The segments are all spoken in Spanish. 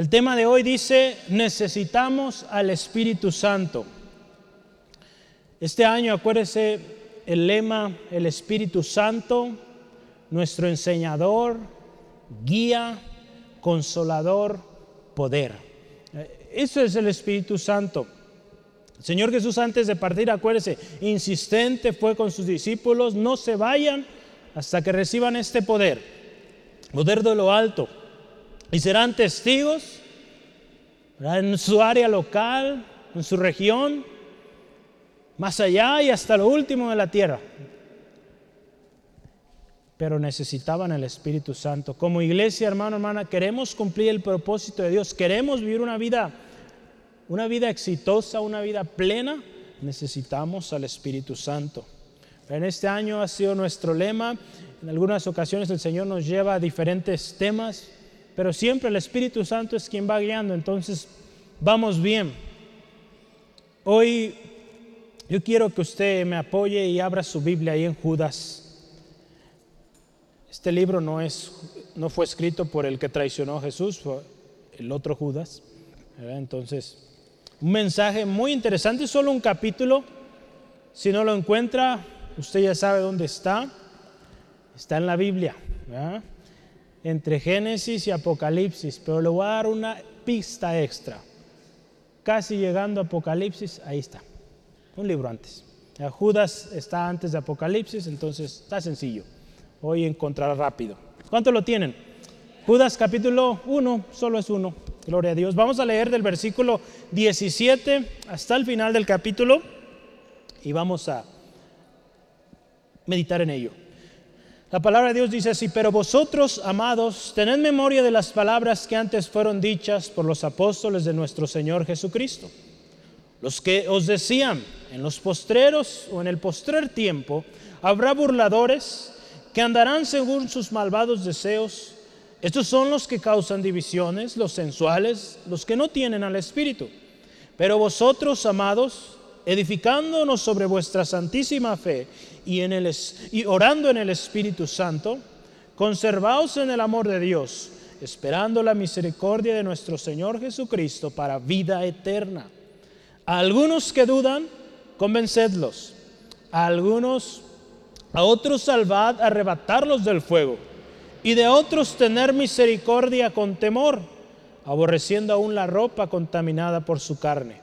El tema de hoy dice, necesitamos al Espíritu Santo. Este año, acuérdese, el lema, el Espíritu Santo, nuestro enseñador, guía, consolador, poder. Eso es el Espíritu Santo. Señor Jesús antes de partir, acuérdese, insistente fue con sus discípulos, no se vayan hasta que reciban este poder, poder de lo alto, y serán testigos en su área local, en su región, más allá y hasta lo último de la tierra. Pero necesitaban el Espíritu Santo. Como iglesia, hermano, hermana, queremos cumplir el propósito de Dios, queremos vivir una vida, una vida exitosa, una vida plena, necesitamos al Espíritu Santo. En este año ha sido nuestro lema. En algunas ocasiones el Señor nos lleva a diferentes temas, pero siempre el Espíritu Santo es quien va guiando. Entonces, vamos bien. Hoy yo quiero que usted me apoye y abra su Biblia ahí en Judas. Este libro no, es, no fue escrito por el que traicionó a Jesús, fue el otro Judas. Entonces, un mensaje muy interesante, solo un capítulo. Si no lo encuentra, usted ya sabe dónde está. Está en la Biblia, entre Génesis y Apocalipsis, pero le voy a dar una pista extra. Casi llegando a Apocalipsis, ahí está un libro antes. Judas está antes de Apocalipsis, entonces está sencillo. Hoy encontrará rápido. ¿Cuánto lo tienen? Judas capítulo 1, solo es uno. Gloria a Dios. Vamos a leer del versículo 17 hasta el final del capítulo y vamos a meditar en ello. La palabra de Dios dice así, pero vosotros, amados, tened memoria de las palabras que antes fueron dichas por los apóstoles de nuestro Señor Jesucristo los que os decían, en los postreros o en el postrer tiempo, habrá burladores que andarán según sus malvados deseos. Estos son los que causan divisiones, los sensuales, los que no tienen al Espíritu. Pero vosotros, amados, edificándonos sobre vuestra santísima fe y, en el, y orando en el Espíritu Santo, conservaos en el amor de Dios, esperando la misericordia de nuestro Señor Jesucristo para vida eterna a algunos que dudan, convencedlos. A algunos, a otros salvad, arrebatarlos del fuego. Y de otros tener misericordia con temor, aborreciendo aún la ropa contaminada por su carne.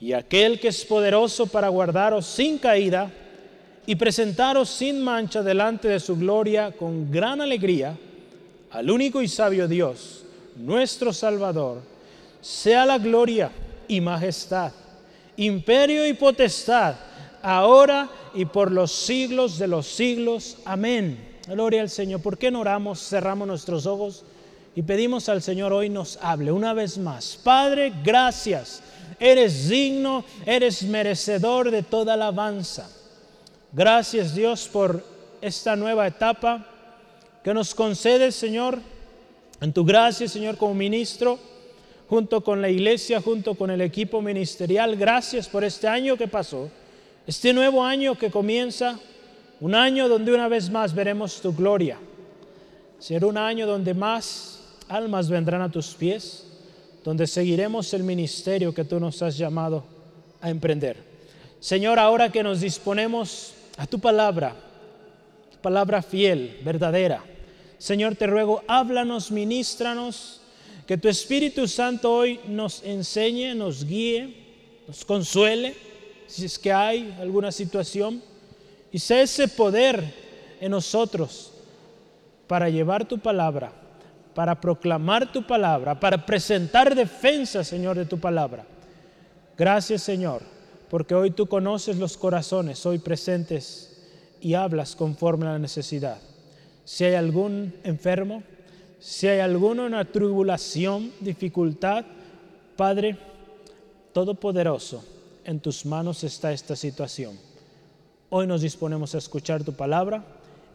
Y aquel que es poderoso para guardaros sin caída y presentaros sin mancha delante de su gloria con gran alegría, al único y sabio Dios, nuestro Salvador, sea la gloria y majestad, imperio y potestad, ahora y por los siglos de los siglos. Amén. Gloria al Señor. ¿Por qué no oramos, cerramos nuestros ojos y pedimos al Señor hoy nos hable una vez más? Padre, gracias. Eres digno, eres merecedor de toda alabanza. Gracias Dios por esta nueva etapa que nos concedes, Señor, en tu gracia, Señor, como ministro junto con la iglesia, junto con el equipo ministerial. Gracias por este año que pasó, este nuevo año que comienza, un año donde una vez más veremos tu gloria. Será un año donde más almas vendrán a tus pies, donde seguiremos el ministerio que tú nos has llamado a emprender. Señor, ahora que nos disponemos a tu palabra, palabra fiel, verdadera, Señor, te ruego, háblanos, ministranos que tu Espíritu Santo hoy nos enseñe, nos guíe, nos consuele, si es que hay alguna situación, y sea ese poder en nosotros para llevar tu palabra, para proclamar tu palabra, para presentar defensa, Señor, de tu palabra. Gracias, Señor, porque hoy tú conoces los corazones hoy presentes y hablas conforme a la necesidad. Si hay algún enfermo, si hay alguno en una tribulación, dificultad, Padre Todopoderoso, en tus manos está esta situación. Hoy nos disponemos a escuchar tu palabra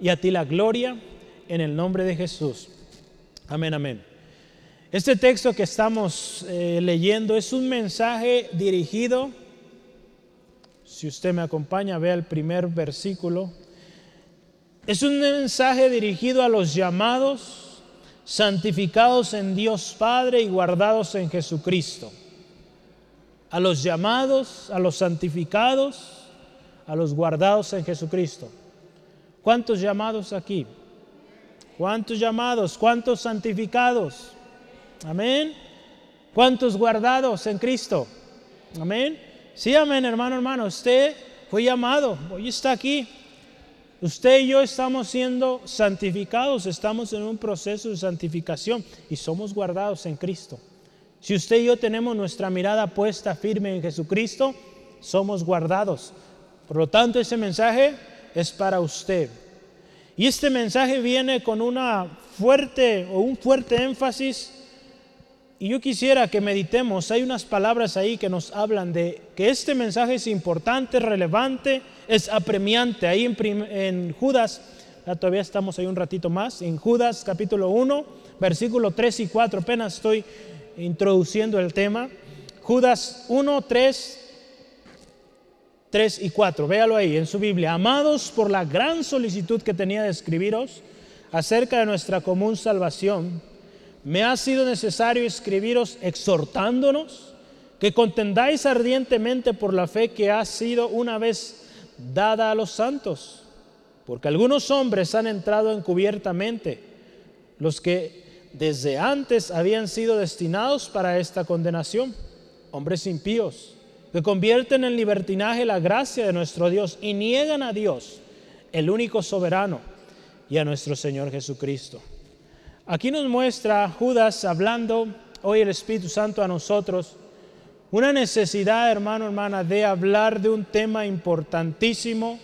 y a ti la gloria en el nombre de Jesús. Amén, amén. Este texto que estamos eh, leyendo es un mensaje dirigido, si usted me acompaña, vea el primer versículo, es un mensaje dirigido a los llamados santificados en Dios Padre y guardados en Jesucristo. A los llamados, a los santificados, a los guardados en Jesucristo. ¿Cuántos llamados aquí? ¿Cuántos llamados? ¿Cuántos santificados? Amén. ¿Cuántos guardados en Cristo? Amén. Sí, amén, hermano, hermano. Usted fue llamado, hoy está aquí. Usted y yo estamos siendo santificados, estamos en un proceso de santificación y somos guardados en Cristo. Si usted y yo tenemos nuestra mirada puesta firme en Jesucristo, somos guardados. Por lo tanto, ese mensaje es para usted. Y este mensaje viene con una fuerte o un fuerte énfasis y yo quisiera que meditemos, hay unas palabras ahí que nos hablan de que este mensaje es importante, relevante, es apremiante. Ahí en, Judas, todavía estamos ahí un ratito más, en Judas capítulo 1, versículo 3 y 4, apenas estoy introduciendo el tema. Judas 1, 3, 3 y 4, véalo ahí en su Biblia. Amados por la gran solicitud que tenía de escribiros acerca de nuestra común salvación me ha sido necesario escribiros exhortándonos que contendáis ardientemente por la fe que ha sido una vez dada a los santos, porque algunos hombres han entrado encubiertamente, los que desde antes habían sido destinados para esta condenación, hombres impíos, que convierten en libertinaje la gracia de nuestro Dios y niegan a Dios, el único soberano, y a nuestro Señor Jesucristo Aquí nos muestra Judas hablando hoy el Espíritu Santo a nosotros una necesidad, hermano, hermana, de hablar de un tema importantísimo,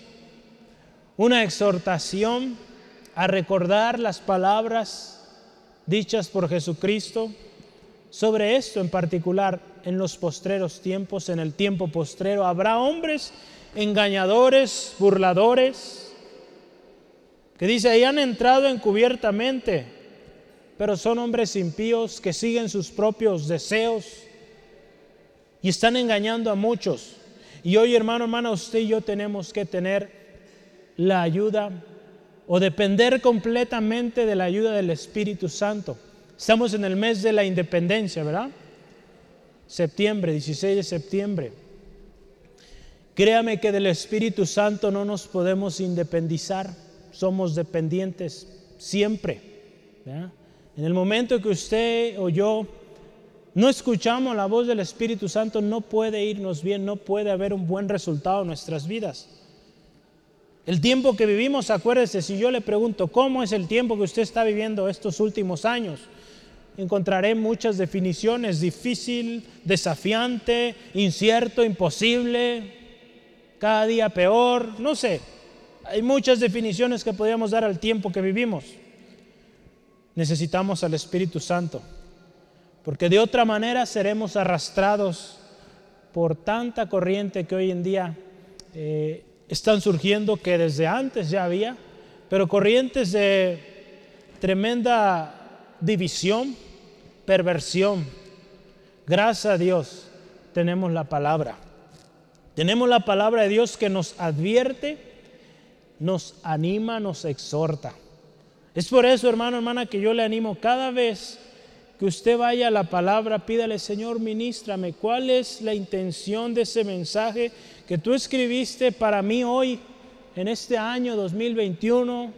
una exhortación a recordar las palabras dichas por Jesucristo sobre esto en particular en los postreros tiempos, en el tiempo postrero. Habrá hombres engañadores, burladores, que dice, ahí han entrado encubiertamente pero son hombres impíos que siguen sus propios deseos y están engañando a muchos. Y hoy, hermano, hermana, usted y yo tenemos que tener la ayuda o depender completamente de la ayuda del Espíritu Santo. Estamos en el mes de la independencia, ¿verdad? Septiembre, 16 de septiembre. Créame que del Espíritu Santo no nos podemos independizar, somos dependientes siempre. ¿verdad? En el momento que usted o yo no escuchamos la voz del Espíritu Santo, no puede irnos bien, no puede haber un buen resultado en nuestras vidas. El tiempo que vivimos, acuérdese, si yo le pregunto, ¿cómo es el tiempo que usted está viviendo estos últimos años? Encontraré muchas definiciones, difícil, desafiante, incierto, imposible, cada día peor, no sé. Hay muchas definiciones que podríamos dar al tiempo que vivimos necesitamos al Espíritu Santo, porque de otra manera seremos arrastrados por tanta corriente que hoy en día eh, están surgiendo, que desde antes ya había, pero corrientes de tremenda división, perversión. Gracias a Dios tenemos la palabra. Tenemos la palabra de Dios que nos advierte, nos anima, nos exhorta. Es por eso, hermano, hermana, que yo le animo cada vez que usted vaya a la palabra, pídale, Señor, ministrame, ¿cuál es la intención de ese mensaje que tú escribiste para mí hoy, en este año 2021?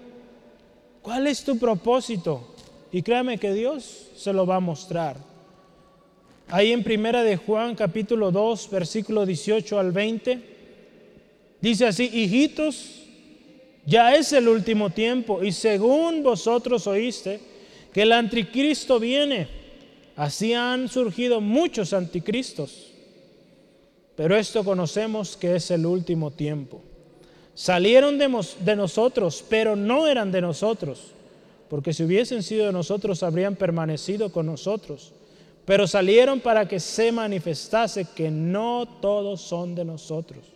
¿Cuál es tu propósito? Y créame que Dios se lo va a mostrar. Ahí en Primera de Juan capítulo 2, versículo 18 al 20, dice así, hijitos, ya es el último tiempo y según vosotros oíste que el anticristo viene, así han surgido muchos anticristos. Pero esto conocemos que es el último tiempo. Salieron de, de nosotros, pero no eran de nosotros, porque si hubiesen sido de nosotros habrían permanecido con nosotros. Pero salieron para que se manifestase que no todos son de nosotros.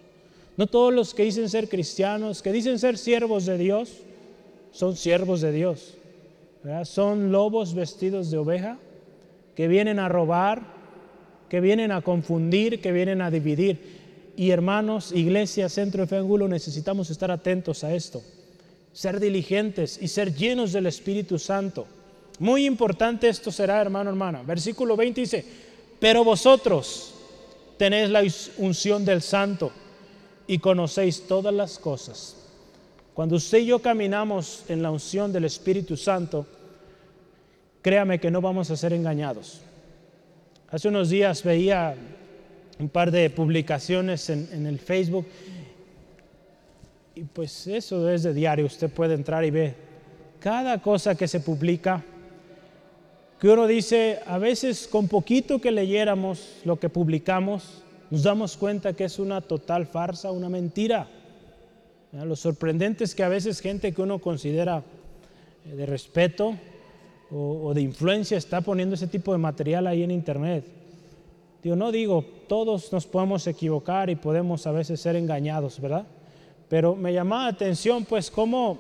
No todos los que dicen ser cristianos, que dicen ser siervos de Dios, son siervos de Dios. Son lobos vestidos de oveja que vienen a robar, que vienen a confundir, que vienen a dividir. Y hermanos, iglesia, centro de fe angulo, necesitamos estar atentos a esto, ser diligentes y ser llenos del Espíritu Santo. Muy importante esto será, hermano, hermana. Versículo 20 dice, pero vosotros tenéis la unción del santo y conocéis todas las cosas. Cuando usted y yo caminamos en la unción del Espíritu Santo, créame que no vamos a ser engañados. Hace unos días veía un par de publicaciones en, el Facebook y pues eso es de diario, usted puede entrar y ver cada cosa que se publica que uno dice, a veces con poquito que leyéramos lo que publicamos, nos damos cuenta que es una total farsa, una mentira. Lo sorprendente es que a veces gente que uno considera eh, de respeto o, de influencia está poniendo ese tipo de material ahí en internet. Digo, no digo, todos nos podemos equivocar y podemos a veces ser engañados, ¿verdad? Pero me llamaba la atención pues cómo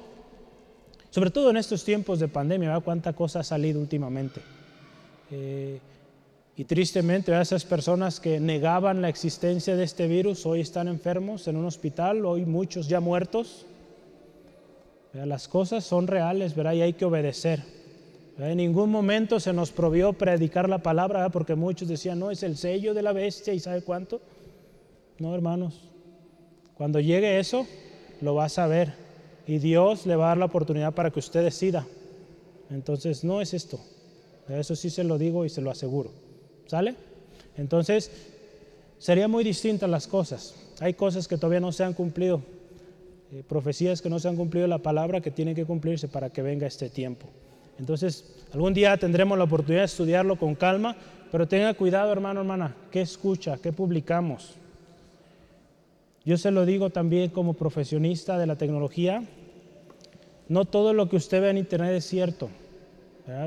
sobre todo en estos tiempos de pandemia, ¿verdad? cuánta cosa ha salido últimamente. Eh, y tristemente, esas personas que negaban la existencia de este virus hoy están enfermos en un hospital, hoy muchos ya muertos. Las cosas son reales, ¿verdad? Y hay que obedecer. En ningún momento se nos prohibió predicar la palabra, porque muchos decían, no, es el sello de la bestia y sabe cuánto. No, hermanos. Cuando llegue eso, lo vas a ver y Dios le va a dar la oportunidad para que usted decida. Entonces, no es esto. Eso sí se lo digo y se lo aseguro. ¿Sale? Entonces, sería muy distintas las cosas. Hay cosas que todavía no se han cumplido, eh, profecías que no se han cumplido, la palabra que tiene que cumplirse para que venga este tiempo. Entonces, algún día tendremos la oportunidad de estudiarlo con calma, pero tenga cuidado, hermano, hermana, qué escucha, qué publicamos. Yo se lo digo también como profesionista de la tecnología, no todo lo que usted ve en Internet es cierto,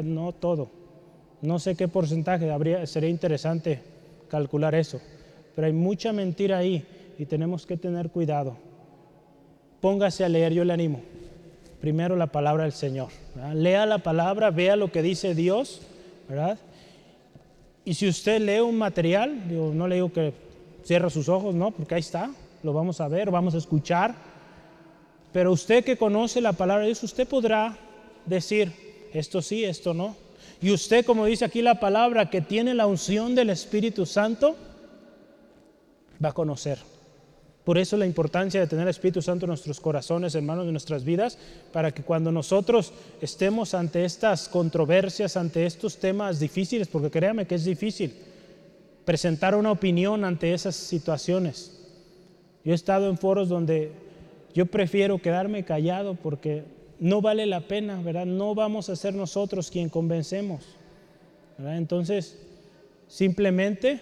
no todo. No sé qué porcentaje, habría, sería interesante calcular eso, pero hay mucha mentira ahí y tenemos que tener cuidado. Póngase a leer, yo le animo. Primero la palabra del Señor. Lea la palabra, vea lo que dice Dios, ¿verdad? Y si usted lee un material, no le digo que cierre sus ojos, no, porque ahí está, lo vamos a ver, vamos a escuchar. Pero usted que conoce la palabra de Dios, usted podrá decir, esto sí, esto no. Y usted, como dice aquí la palabra, que tiene la unción del Espíritu Santo, va a conocer. Por eso la importancia de tener el Espíritu Santo en nuestros corazones, hermanos, de nuestras vidas, para que cuando nosotros estemos ante estas controversias, ante estos temas difíciles, porque créame que es difícil presentar una opinión ante esas situaciones. Yo he estado en foros donde yo prefiero quedarme callado porque no vale la pena, ¿verdad? No vamos a ser nosotros quien convencemos. Entonces, simplemente,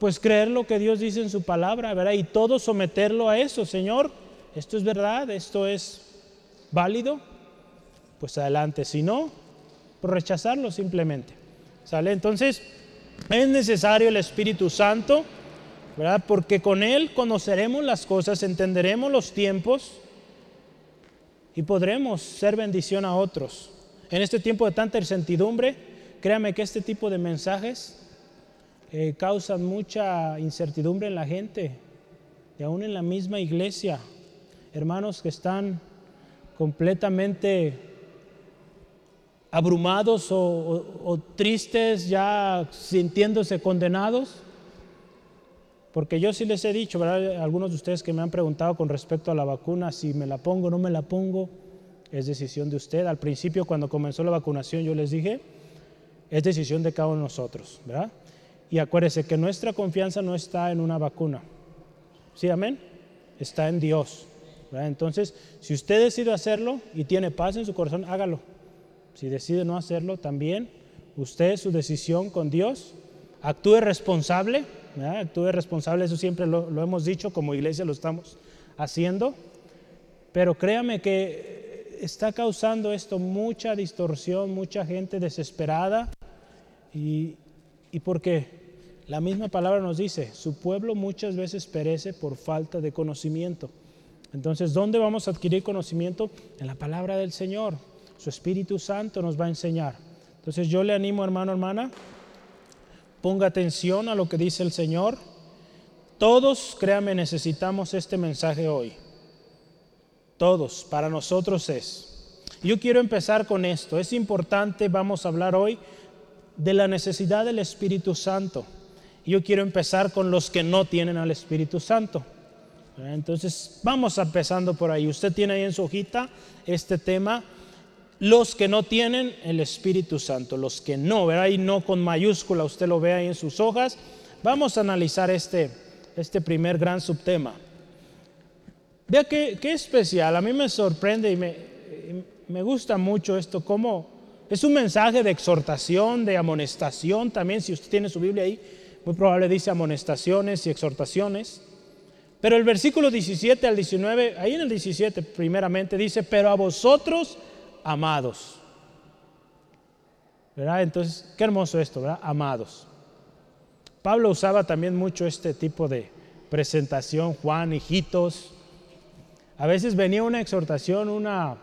pues creer lo que Dios dice en su palabra, ¿verdad? Y todo someterlo a eso, Señor, esto es verdad, esto es válido, pues adelante. Si no, pues rechazarlo simplemente. ¿Sale? Entonces, es necesario el Espíritu Santo ¿verdad? Porque con Él conoceremos las cosas, entenderemos los tiempos y podremos ser bendición a otros. En este tiempo de tanta incertidumbre, créame que este tipo de mensajes eh, causan mucha incertidumbre en la gente y aún en la misma iglesia. Hermanos que están completamente abrumados o tristes, ya sintiéndose condenados porque yo sí les he dicho, ¿verdad? Algunos de ustedes que me han preguntado con respecto a la vacuna, si me la pongo o no me la pongo, es decisión de usted. Al principio, cuando comenzó la vacunación, yo les dije, es decisión de cada uno de nosotros, ¿verdad? Y acuérdese que nuestra confianza no está en una vacuna. ¿Sí, amén? Está en Dios. ¿verdad? Entonces, si usted decide hacerlo y tiene paz en su corazón, hágalo. Si decide no hacerlo, también usted, su decisión con Dios, actúe responsable Actúe responsable, eso siempre lo, hemos dicho, como iglesia lo estamos haciendo. Pero créame que está causando esto mucha distorsión, mucha gente desesperada. Y, y porque la misma palabra nos dice, su pueblo muchas veces perece por falta de conocimiento. Entonces, ¿dónde vamos a adquirir conocimiento? En la palabra del Señor. Su Espíritu Santo nos va a enseñar. Entonces yo le animo, hermano, hermana, Ponga atención a lo que dice el Señor. Todos, créame, necesitamos este mensaje hoy. Todos, para nosotros es. yo quiero empezar con esto. Es importante, vamos a hablar hoy de la necesidad del Espíritu Santo. Yo quiero empezar con los que no tienen al Espíritu Santo. Entonces, vamos empezando por ahí. Usted tiene ahí en su hojita este tema, los que no tienen el Espíritu Santo, los que no, ¿verdad? Y no con mayúscula, usted lo ve ahí en sus hojas. Vamos a analizar este, este primer gran subtema. Vea qué, qué especial, a mí me sorprende y me, me gusta mucho esto, como es un mensaje de exhortación, de amonestación también, si usted tiene su Biblia ahí, muy probable dice amonestaciones y exhortaciones. Pero el versículo 17 al 19, ahí en el 17 primeramente dice, pero a vosotros amados. ¿Verdad? Entonces, qué hermoso esto, ¿verdad? Amados. Pablo usaba también mucho este tipo de presentación, Juan, hijitos. A veces venía una exhortación, una,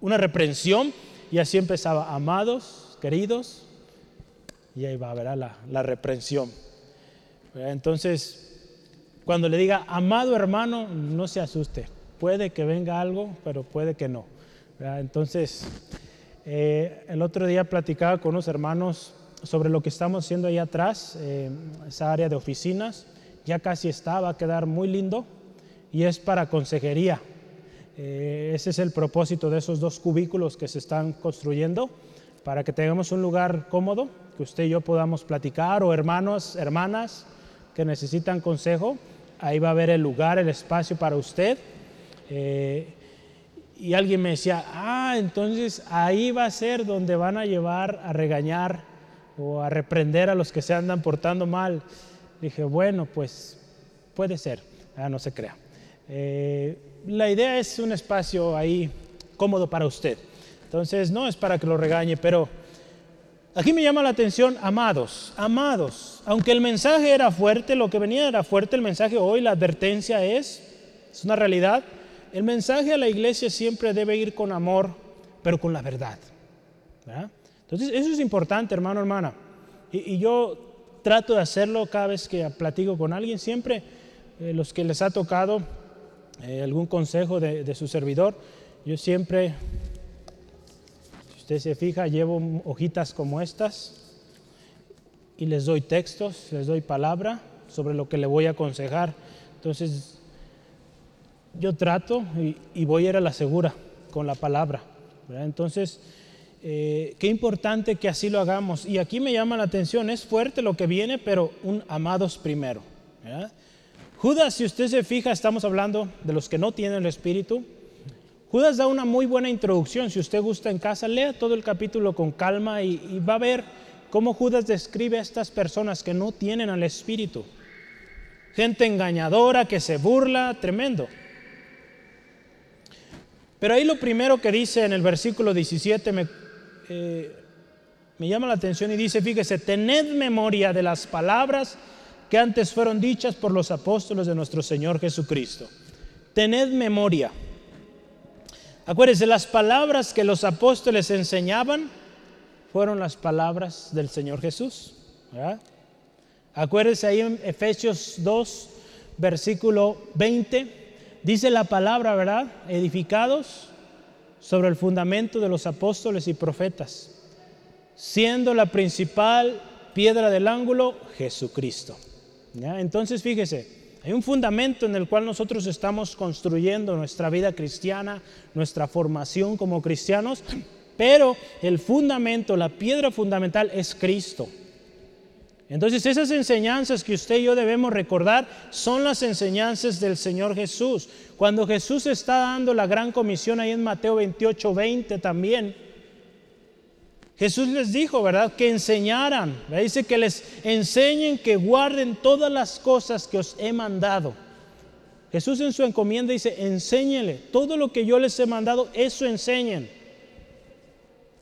una reprensión, y así empezaba, amados, queridos, y ahí va, ¿verdad? La, la reprensión. Entonces, cuando le diga, amado hermano, no se asuste. Puede que venga algo, pero puede que no. Entonces, eh, el otro día platicaba con unos hermanos sobre lo que estamos haciendo ahí atrás, eh, esa área de oficinas. Ya casi está, va a quedar muy lindo y es para consejería. Eh, ese es el propósito de esos dos cubículos que se están construyendo, para que tengamos un lugar cómodo, que usted y yo podamos platicar, o hermanos, hermanas que necesitan consejo, ahí va a haber el lugar, el espacio para usted. Eh, y alguien me decía, ah, entonces ahí va a ser donde van a llevar a regañar o a reprender a los que se andan portando mal. Dije, bueno, pues puede ser, ah, no se crea. Eh, la idea es un espacio ahí cómodo para usted. Entonces, no es para que lo regañe, pero Aquí me llama la atención, amados, amados. Aunque el mensaje era fuerte, lo que venía era fuerte, el mensaje hoy, la advertencia es, es una realidad. El mensaje a la iglesia siempre debe ir con amor, pero con la verdad. Entonces, eso es importante, hermano, hermana. Y, yo trato de hacerlo cada vez que platico con alguien, siempre eh, los que les ha tocado eh, algún consejo de, de su servidor, yo siempre Usted se fija, llevo hojitas como estas y les doy textos, les doy palabra sobre lo que le voy a aconsejar. Entonces, yo trato y, voy a ir a la segura con la palabra. Entonces, eh, qué importante que así lo hagamos. Y aquí me llama la atención, es fuerte lo que viene, pero un amados primero. Judas, si usted se fija, estamos hablando de los que no tienen el Espíritu. Judas da una muy buena introducción. Si usted gusta en casa, lea todo el capítulo con calma y, va a ver cómo Judas describe a estas personas que no tienen al Espíritu. Gente engañadora que se burla, tremendo. Pero ahí lo primero que dice en el versículo 17 me, eh, me llama la atención y dice, fíjese, tened memoria de las palabras que antes fueron dichas por los apóstoles de nuestro Señor Jesucristo. Tened memoria. Acuérdense, las palabras que los apóstoles enseñaban fueron las palabras del Señor Jesús. Acuérdense ahí en Efesios 2, versículo 20, dice la palabra, ¿verdad? Edificados sobre el fundamento de los apóstoles y profetas, siendo la principal piedra del ángulo Jesucristo. Entonces, fíjese, hay un fundamento en el cual nosotros estamos construyendo nuestra vida cristiana, nuestra formación como cristianos, pero el fundamento, la piedra fundamental es Cristo. Entonces esas enseñanzas que usted y yo debemos recordar son las enseñanzas del Señor Jesús. Cuando Jesús está dando la gran comisión ahí en Mateo 28, 20 también, Jesús les dijo, ¿verdad? Que enseñaran. Dice que les enseñen, que guarden todas las cosas que os he mandado. Jesús en su encomienda dice, enséñele. Todo lo que yo les he mandado, eso enseñen.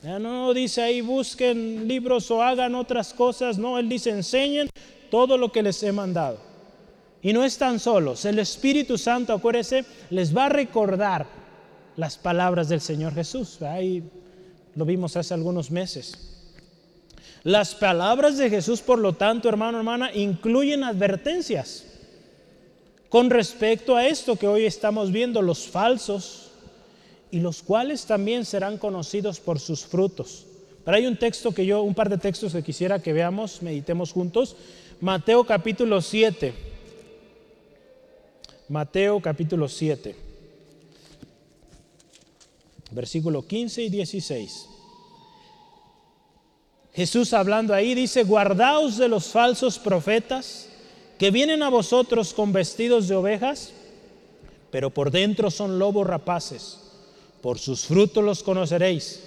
No dice ahí busquen libros o hagan otras cosas. No, Él dice enseñen todo lo que les he mandado. Y no están solos. El Espíritu Santo, acuérdense, les va a recordar las palabras del Señor Jesús. Ahí lo vimos hace algunos meses. Las palabras de Jesús, por lo tanto, hermano, hermana, incluyen advertencias con respecto a esto que hoy estamos viendo, los falsos y los cuales también serán conocidos por sus frutos. Pero hay un texto que yo, un par de textos que quisiera que veamos, meditemos juntos. Mateo capítulo 7. Mateo capítulo 7. Versículo 15 y 16. Jesús hablando ahí dice, guardaos de los falsos profetas que vienen a vosotros con vestidos de ovejas, pero por dentro son lobos rapaces. Por sus frutos los conoceréis.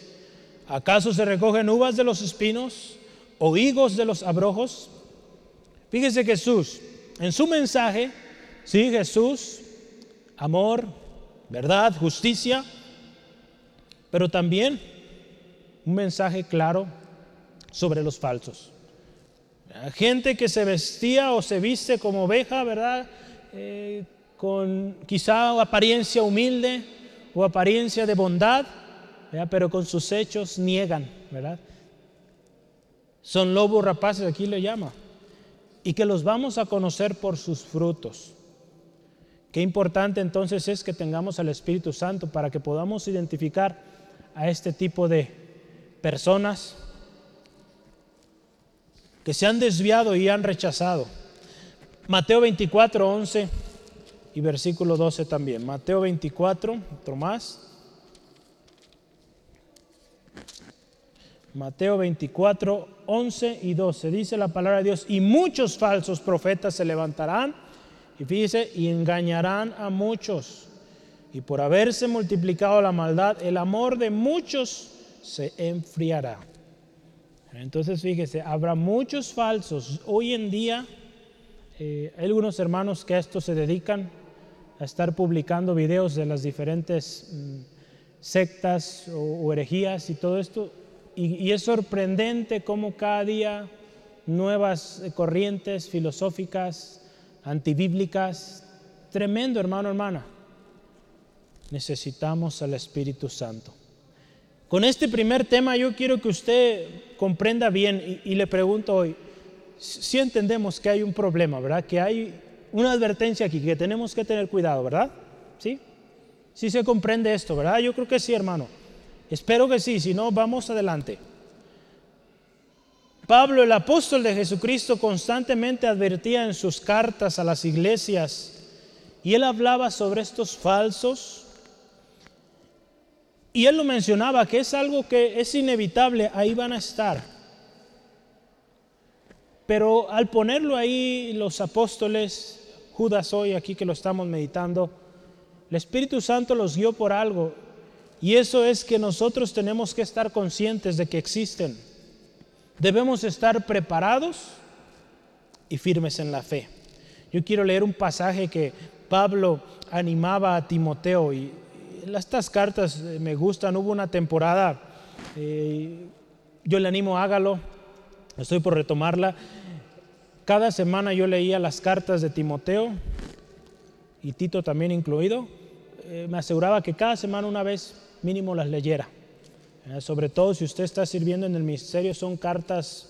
¿Acaso se recogen uvas de los espinos o higos de los abrojos? Fíjese Jesús, en su mensaje, sí, Jesús, amor, verdad, justicia, pero también un mensaje claro sobre los falsos. Gente que se vestía o se viste como oveja, ¿verdad? Eh, con quizá apariencia humilde o apariencia de bondad, pero con sus hechos niegan, ¿verdad? Son lobos rapaces, aquí lo llama. Y que los vamos a conocer por sus frutos. Qué importante entonces es que tengamos al Espíritu Santo para que podamos identificar a este tipo de personas que se han desviado y han rechazado. Mateo 24, 11 y versículo 12 también. Mateo 24, otro más. Mateo 24, 11 y 12. Dice la palabra de Dios, y muchos falsos profetas se levantarán, y fíjese, y engañarán a muchos. Y por haberse multiplicado la maldad, el amor de muchos se enfriará. Entonces, fíjese, habrá muchos falsos. Hoy en día, eh, hay algunos hermanos que a esto se dedican, a estar publicando videos de las diferentes mm, sectas o herejías y todo esto y, es sorprendente cómo cada día nuevas corrientes filosóficas, antibíblicas, tremendo hermano, hermana. Necesitamos al Espíritu Santo. Con este primer tema yo quiero que usted comprenda bien y, le pregunto hoy, si entendemos que hay un problema, ¿verdad? Que hay una advertencia aquí, que tenemos que tener cuidado, ¿verdad? ¿Sí? Sí se comprende esto, ¿verdad? Yo creo que sí, hermano. Espero que sí, si no, vamos adelante. Pablo, el apóstol de Jesucristo, constantemente advertía en sus cartas a las iglesias y él hablaba sobre estos falsos. Y él lo mencionaba, que es algo que es inevitable, ahí van a estar. Pero al ponerlo ahí los apóstoles, Judas hoy aquí que lo estamos meditando, el Espíritu Santo los guió por algo y eso es que nosotros tenemos que estar conscientes de que existen. Debemos estar preparados y firmes en la fe. Yo quiero leer un pasaje que Pablo animaba a Timoteo y estas cartas eh, me gustan. Hubo una temporada, eh, yo le animo, hágalo, estoy por retomarla. Cada semana yo leía las cartas de Timoteo y Tito también incluido. Eh, me aseguraba que cada semana una vez mínimo las leyera. Eh, sobre todo si usted está sirviendo en el ministerio, son cartas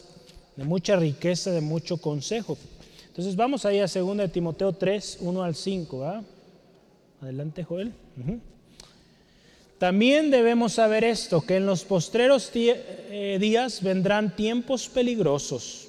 de mucha riqueza, de mucho consejo. Entonces vamos ahí a 2 de Timoteo 3, 1 al 5. Adelante, Joel. También debemos saber esto, que en los postreros eh, días vendrán tiempos peligrosos,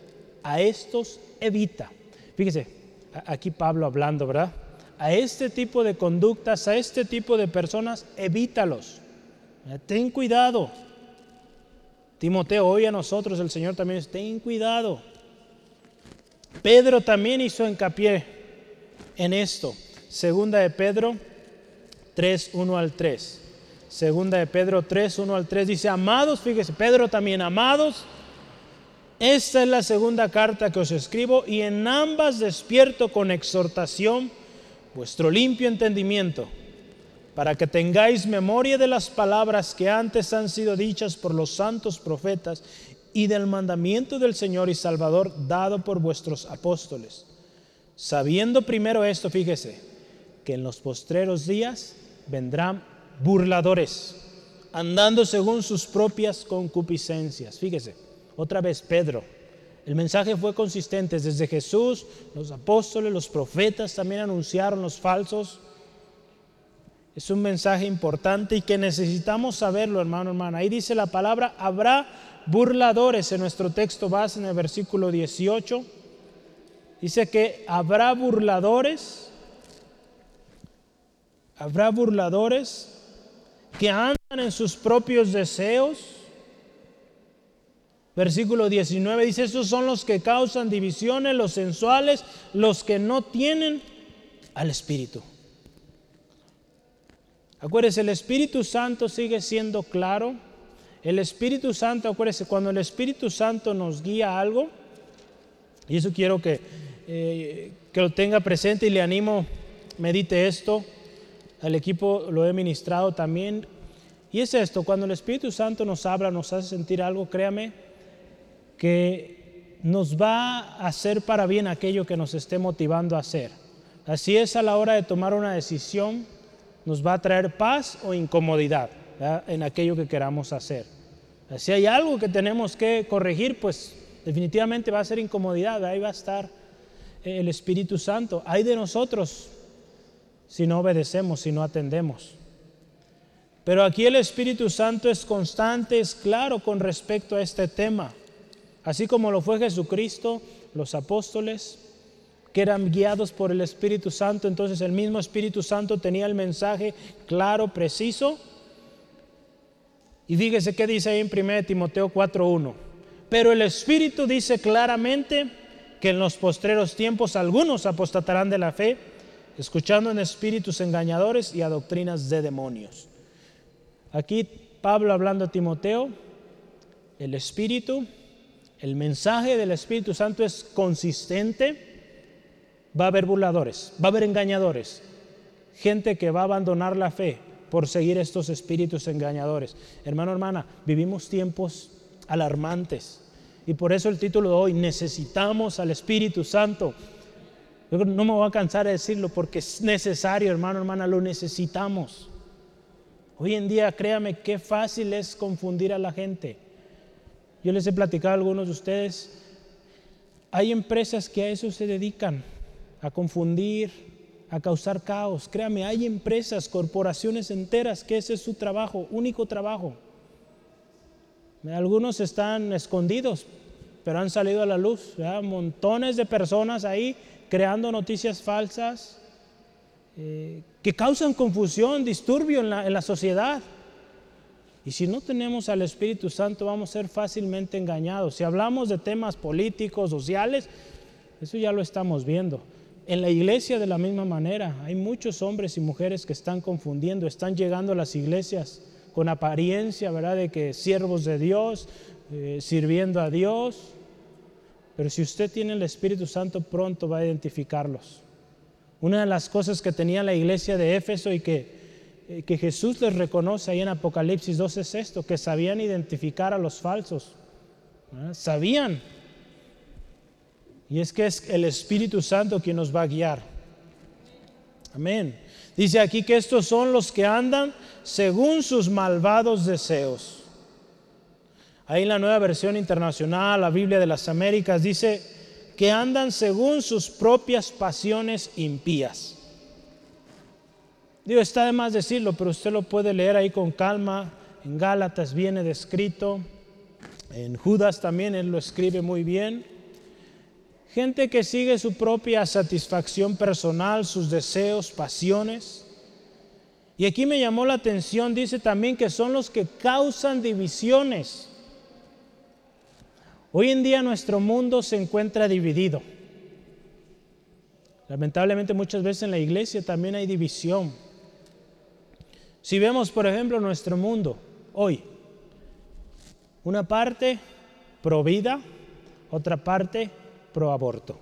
A estos evita. Fíjese, aquí Pablo hablando, ¿verdad? a este tipo de conductas, a este tipo de personas, evítalos. Ten cuidado. Timoteo, hoy a nosotros el Señor también dice, ten cuidado. Pedro también hizo hincapié en esto. Segunda de Pedro 3, 1 al 3. Segunda de Pedro 3, 1 al 3 dice, amados, fíjese, Pedro también, amados, esta es la segunda carta que os escribo y en ambas despierto con exhortación vuestro limpio entendimiento, para que tengáis memoria de las palabras que antes han sido dichas por los santos profetas y del mandamiento del Señor y Salvador dado por vuestros apóstoles. Sabiendo primero esto, fíjese, que en los postreros días vendrán burladores, andando según sus propias concupiscencias. Fíjese, otra vez Pedro. El mensaje fue consistente desde Jesús, los apóstoles, los profetas también anunciaron los falsos. Es un mensaje importante y que necesitamos saberlo, hermano, hermana. Ahí dice la palabra, habrá burladores en nuestro texto base en el versículo 18. Dice que habrá burladores, habrá burladores que andan en sus propios deseos. Versículo 19 dice, esos son los que causan divisiones, los sensuales, los que no tienen al Espíritu. Acuérdense, el Espíritu Santo sigue siendo claro. El Espíritu Santo, acuérdense, cuando el Espíritu Santo nos guía algo, y eso quiero que, eh, que lo tenga presente y le animo, medite esto. Al equipo lo he ministrado también. Y es esto, cuando el Espíritu Santo nos habla, nos hace sentir algo, créame, que nos va a hacer para bien aquello que nos esté motivando a hacer. Así es a la hora de tomar una decisión nos va a traer paz o incomodidad en aquello que queramos hacer. Si hay algo que tenemos que corregir, pues definitivamente va a ser incomodidad, ahí va a estar el Espíritu Santo. Hay de nosotros si no obedecemos, si no atendemos. Pero aquí el Espíritu Santo es constante, es claro con respecto a este tema. Así como lo fue Jesucristo, los apóstoles, que eran guiados por el Espíritu Santo, entonces el mismo Espíritu Santo tenía el mensaje claro, preciso. Y fíjese qué dice ahí en 1 Timoteo 4.1. Pero el Espíritu dice claramente que en los postreros tiempos algunos apostatarán de la fe, escuchando en espíritus engañadores y a doctrinas de demonios. Aquí Pablo hablando a Timoteo, el Espíritu, el mensaje del Espíritu Santo es consistente va a haber burladores, va a haber engañadores, gente que va a abandonar la fe por seguir estos espíritus engañadores. Hermano, hermana, vivimos tiempos alarmantes y por eso el título de hoy, necesitamos al Espíritu Santo. Yo no me voy a cansar de decirlo porque es necesario, hermano, hermana, lo necesitamos. Hoy en día, créame, qué fácil es confundir a la gente. Yo les he platicado a algunos de ustedes, hay empresas que a eso se dedican, a confundir, a causar caos. Créame, hay empresas, corporaciones enteras que ese es su trabajo, único trabajo. Algunos están escondidos, pero han salido a la luz. Montones de personas ahí creando noticias falsas eh, que causan confusión, disturbio en la, en la sociedad. Y si no tenemos al Espíritu Santo, vamos a ser fácilmente engañados. Si hablamos de temas políticos, sociales, eso ya lo estamos viendo. En la iglesia de la misma manera, hay muchos hombres y mujeres que están confundiendo, están llegando a las iglesias con apariencia, ¿verdad?, de que siervos de Dios, eh, sirviendo a Dios. Pero si usted tiene el Espíritu Santo, pronto va a identificarlos. Una de las cosas que tenía la iglesia de Éfeso y que, que Jesús les reconoce ahí en Apocalipsis 2 es esto, que sabían identificar a los falsos. Sabían y es que es el Espíritu Santo quien nos va a guiar. Amén. Dice aquí que estos son los que andan según sus malvados deseos. Ahí en la nueva versión internacional, la Biblia de las Américas, dice que andan según sus propias pasiones impías. Digo, está de más decirlo, pero usted lo puede leer ahí con calma. En Gálatas viene descrito. En Judas también él lo escribe muy bien. Gente que sigue su propia satisfacción personal, sus deseos, pasiones. Y aquí me llamó la atención, dice también que son los que causan divisiones. Hoy en día nuestro mundo se encuentra dividido. Lamentablemente muchas veces en la iglesia también hay división. Si vemos, por ejemplo, nuestro mundo hoy, una parte pro vida, otra parte pro aborto.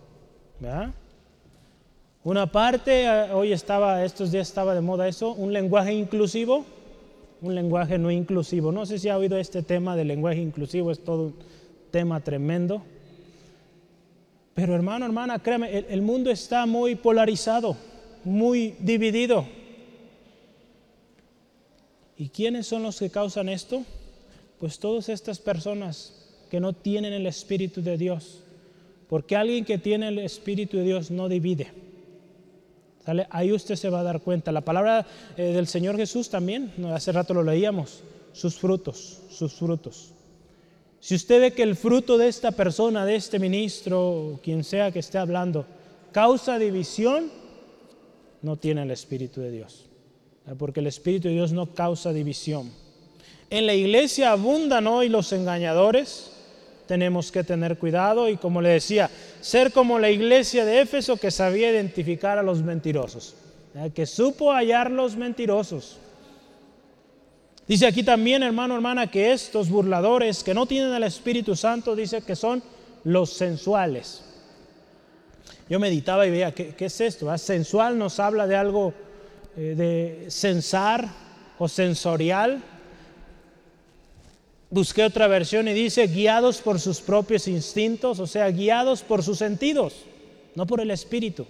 Una parte, eh, hoy estaba, estos días estaba de moda eso, un lenguaje inclusivo, un lenguaje no inclusivo. No sé si ha oído este tema del lenguaje inclusivo, es todo un tema tremendo. Pero hermano, hermana, créame, el, el mundo está muy polarizado, muy dividido. ¿Y quiénes son los que causan esto? Pues todas estas personas que no tienen el Espíritu de Dios. Porque alguien que tiene el Espíritu de Dios no divide. Ahí usted se va a dar cuenta. La palabra eh, del Señor Jesús también, hace rato lo leíamos, sus frutos, sus frutos. Si usted ve que el fruto de esta persona, de este ministro, quien sea que esté hablando, causa división, no tiene el Espíritu de Dios. Porque el Espíritu de Dios no causa división. En la iglesia abundan hoy los engañadores, tenemos que tener cuidado y como le decía, ser como la iglesia de Éfeso que sabía identificar a los mentirosos, que supo hallar los mentirosos. Dice aquí también, hermano, hermana, que estos burladores que no tienen el Espíritu Santo, dice que son los sensuales. Yo meditaba y veía, ¿qué, es esto? Sensual nos habla de algo de sensar o sensorial busqué otra versión y dice guiados por sus propios instintos, o sea, guiados por sus sentidos, no por el espíritu,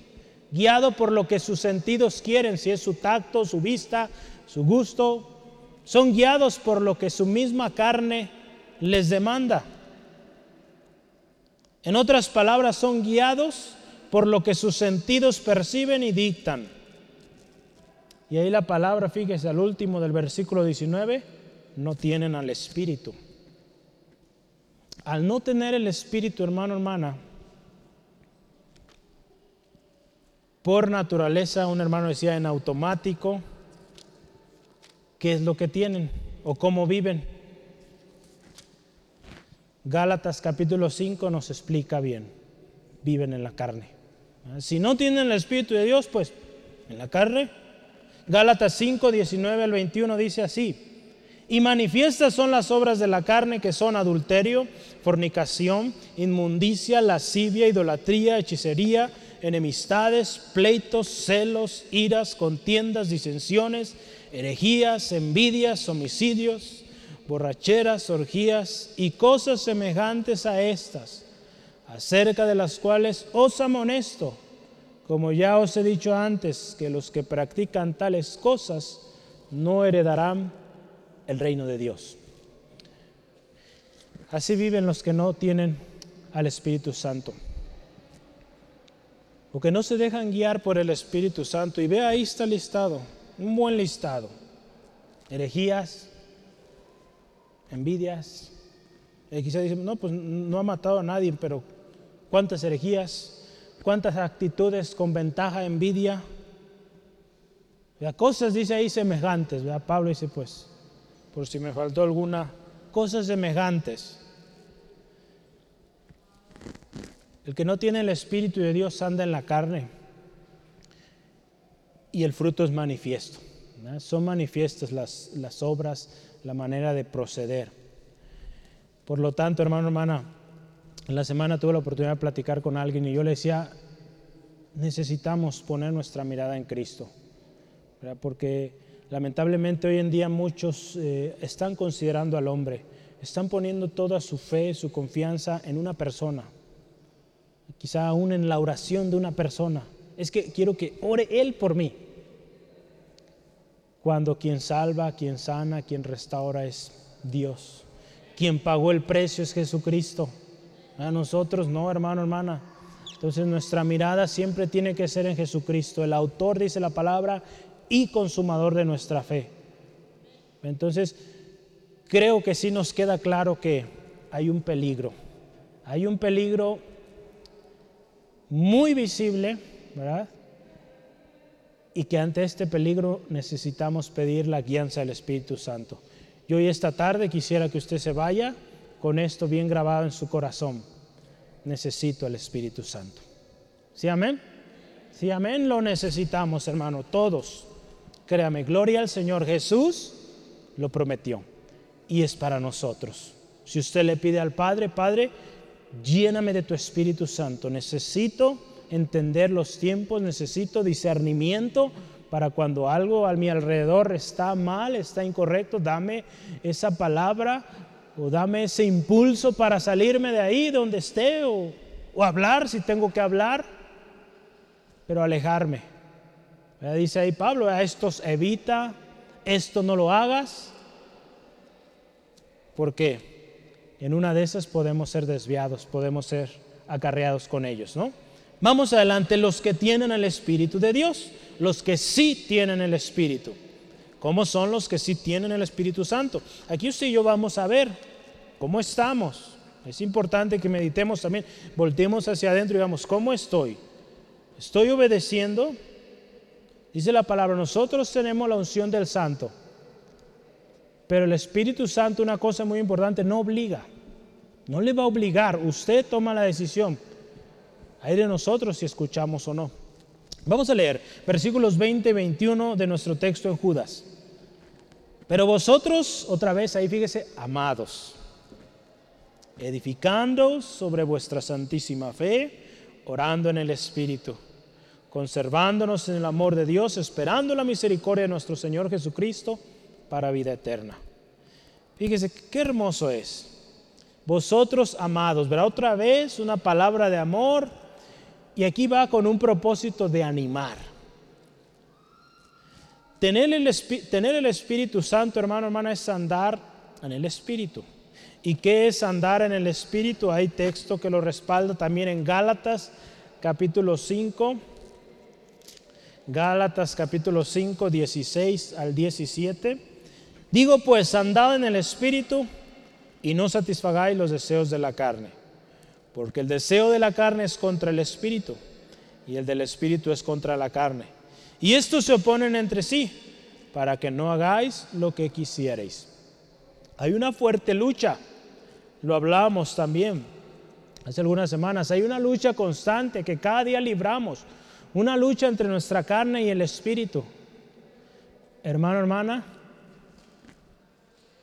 guiado por lo que sus sentidos quieren, si es su tacto, su vista, su gusto, son guiados por lo que su misma carne les demanda. En otras palabras, son guiados por lo que sus sentidos perciben y dictan. Y ahí la palabra, fíjese al último del versículo 19, no tienen al Espíritu. Al no tener el Espíritu, hermano, hermana, por naturaleza, un hermano decía en automático, ¿qué es lo que tienen o cómo viven? Gálatas capítulo 5 nos explica bien, viven en la carne. Si no tienen el Espíritu de Dios, pues en la carne. Gálatas 5, 19 al 21 dice así, y manifiestas son las obras de la carne que son adulterio, fornicación, inmundicia, lascivia, idolatría, hechicería, enemistades, pleitos, celos, iras, contiendas, disensiones, herejías, envidias, homicidios, borracheras, orgías y cosas semejantes a estas, acerca de las cuales os amonesto, como ya os he dicho antes, que los que practican tales cosas no heredarán el reino de Dios. Así viven los que no tienen al Espíritu Santo. O que no se dejan guiar por el Espíritu Santo. Y ve ahí está listado, un buen listado. Herejías, envidias. Y quizá dicen, no, pues no ha matado a nadie, pero ¿cuántas herejías? ¿Cuántas actitudes con ventaja, envidia? Cosas dice ahí semejantes. Pablo dice, pues, por si me faltó alguna, cosas semejantes. El que no tiene el Espíritu de Dios anda en la carne y el fruto es manifiesto. Son manifiestas las, las obras, la manera de proceder. Por lo tanto, hermano, hermana, en la semana tuve la oportunidad de platicar con alguien y yo le decía, necesitamos poner nuestra mirada en Cristo, porque Lamentablemente hoy en día muchos eh, están considerando al hombre, están poniendo toda su fe, su confianza en una persona, quizá aún en la oración de una persona. Es que quiero que ore Él por mí. Cuando quien salva, quien sana, quien restaura es Dios. Quien pagó el precio es Jesucristo. A nosotros no, hermano, hermana. Entonces nuestra mirada siempre tiene que ser en Jesucristo. El autor dice la palabra, y consumador de nuestra fe. Entonces, creo que sí nos queda claro que hay un peligro. Hay un peligro muy visible, ¿verdad? Y que ante este peligro necesitamos pedir la guianza del Espíritu Santo. Yo hoy esta tarde quisiera que usted se vaya con esto bien grabado en su corazón. Necesito el Espíritu Santo. ¿Sí, amén? Sí, amén, lo necesitamos, hermano, todos. Créame, gloria al Señor Jesús lo prometió y es para nosotros. Si usted le pide al Padre, Padre, lléname de tu Espíritu Santo. Necesito entender los tiempos, necesito discernimiento para cuando algo a mi alrededor está mal, está incorrecto, dame esa palabra o dame ese impulso para salirme de ahí donde esté o, o hablar si tengo que hablar, pero alejarme. Dice ahí Pablo, a estos evita, esto no lo hagas, porque en una de esas podemos ser desviados, podemos ser acarreados con ellos, ¿no? Vamos adelante, los que tienen el Espíritu de Dios, los que sí tienen el Espíritu. ¿Cómo son los que sí tienen el Espíritu Santo? Aquí usted y yo vamos a ver cómo estamos. Es importante que meditemos también, volteemos hacia adentro y digamos, ¿cómo estoy? ¿Estoy obedeciendo? Dice la palabra, nosotros tenemos la unción del Santo, pero el Espíritu Santo, una cosa muy importante, no obliga, no le va a obligar, usted toma la decisión. Hay de nosotros si escuchamos o no. Vamos a leer versículos 20 y 21 de nuestro texto en Judas. Pero vosotros, otra vez ahí fíjese, amados, edificando sobre vuestra santísima fe, orando en el Espíritu, conservándonos en el amor de Dios, esperando la misericordia de nuestro Señor Jesucristo para vida eterna. Fíjese qué hermoso es. Vosotros amados, verá otra vez una palabra de amor y aquí va con un propósito de animar. Tener el, tener el Espíritu Santo, hermano, hermana, es andar en el Espíritu. ¿Y qué es andar en el Espíritu? Hay texto que lo respalda también en Gálatas capítulo 5. Gálatas capítulo 5, 16 al 17. Digo pues, andad en el Espíritu y no satisfagáis los deseos de la carne porque el deseo de la carne es contra el espíritu y el del espíritu es contra la carne. Y estos se oponen entre sí para que no hagáis lo que quisierais. Hay una fuerte lucha, lo hablábamos también hace algunas semanas, hay una lucha constante que cada día libramos, una lucha entre nuestra carne y el espíritu. Hermano, hermana,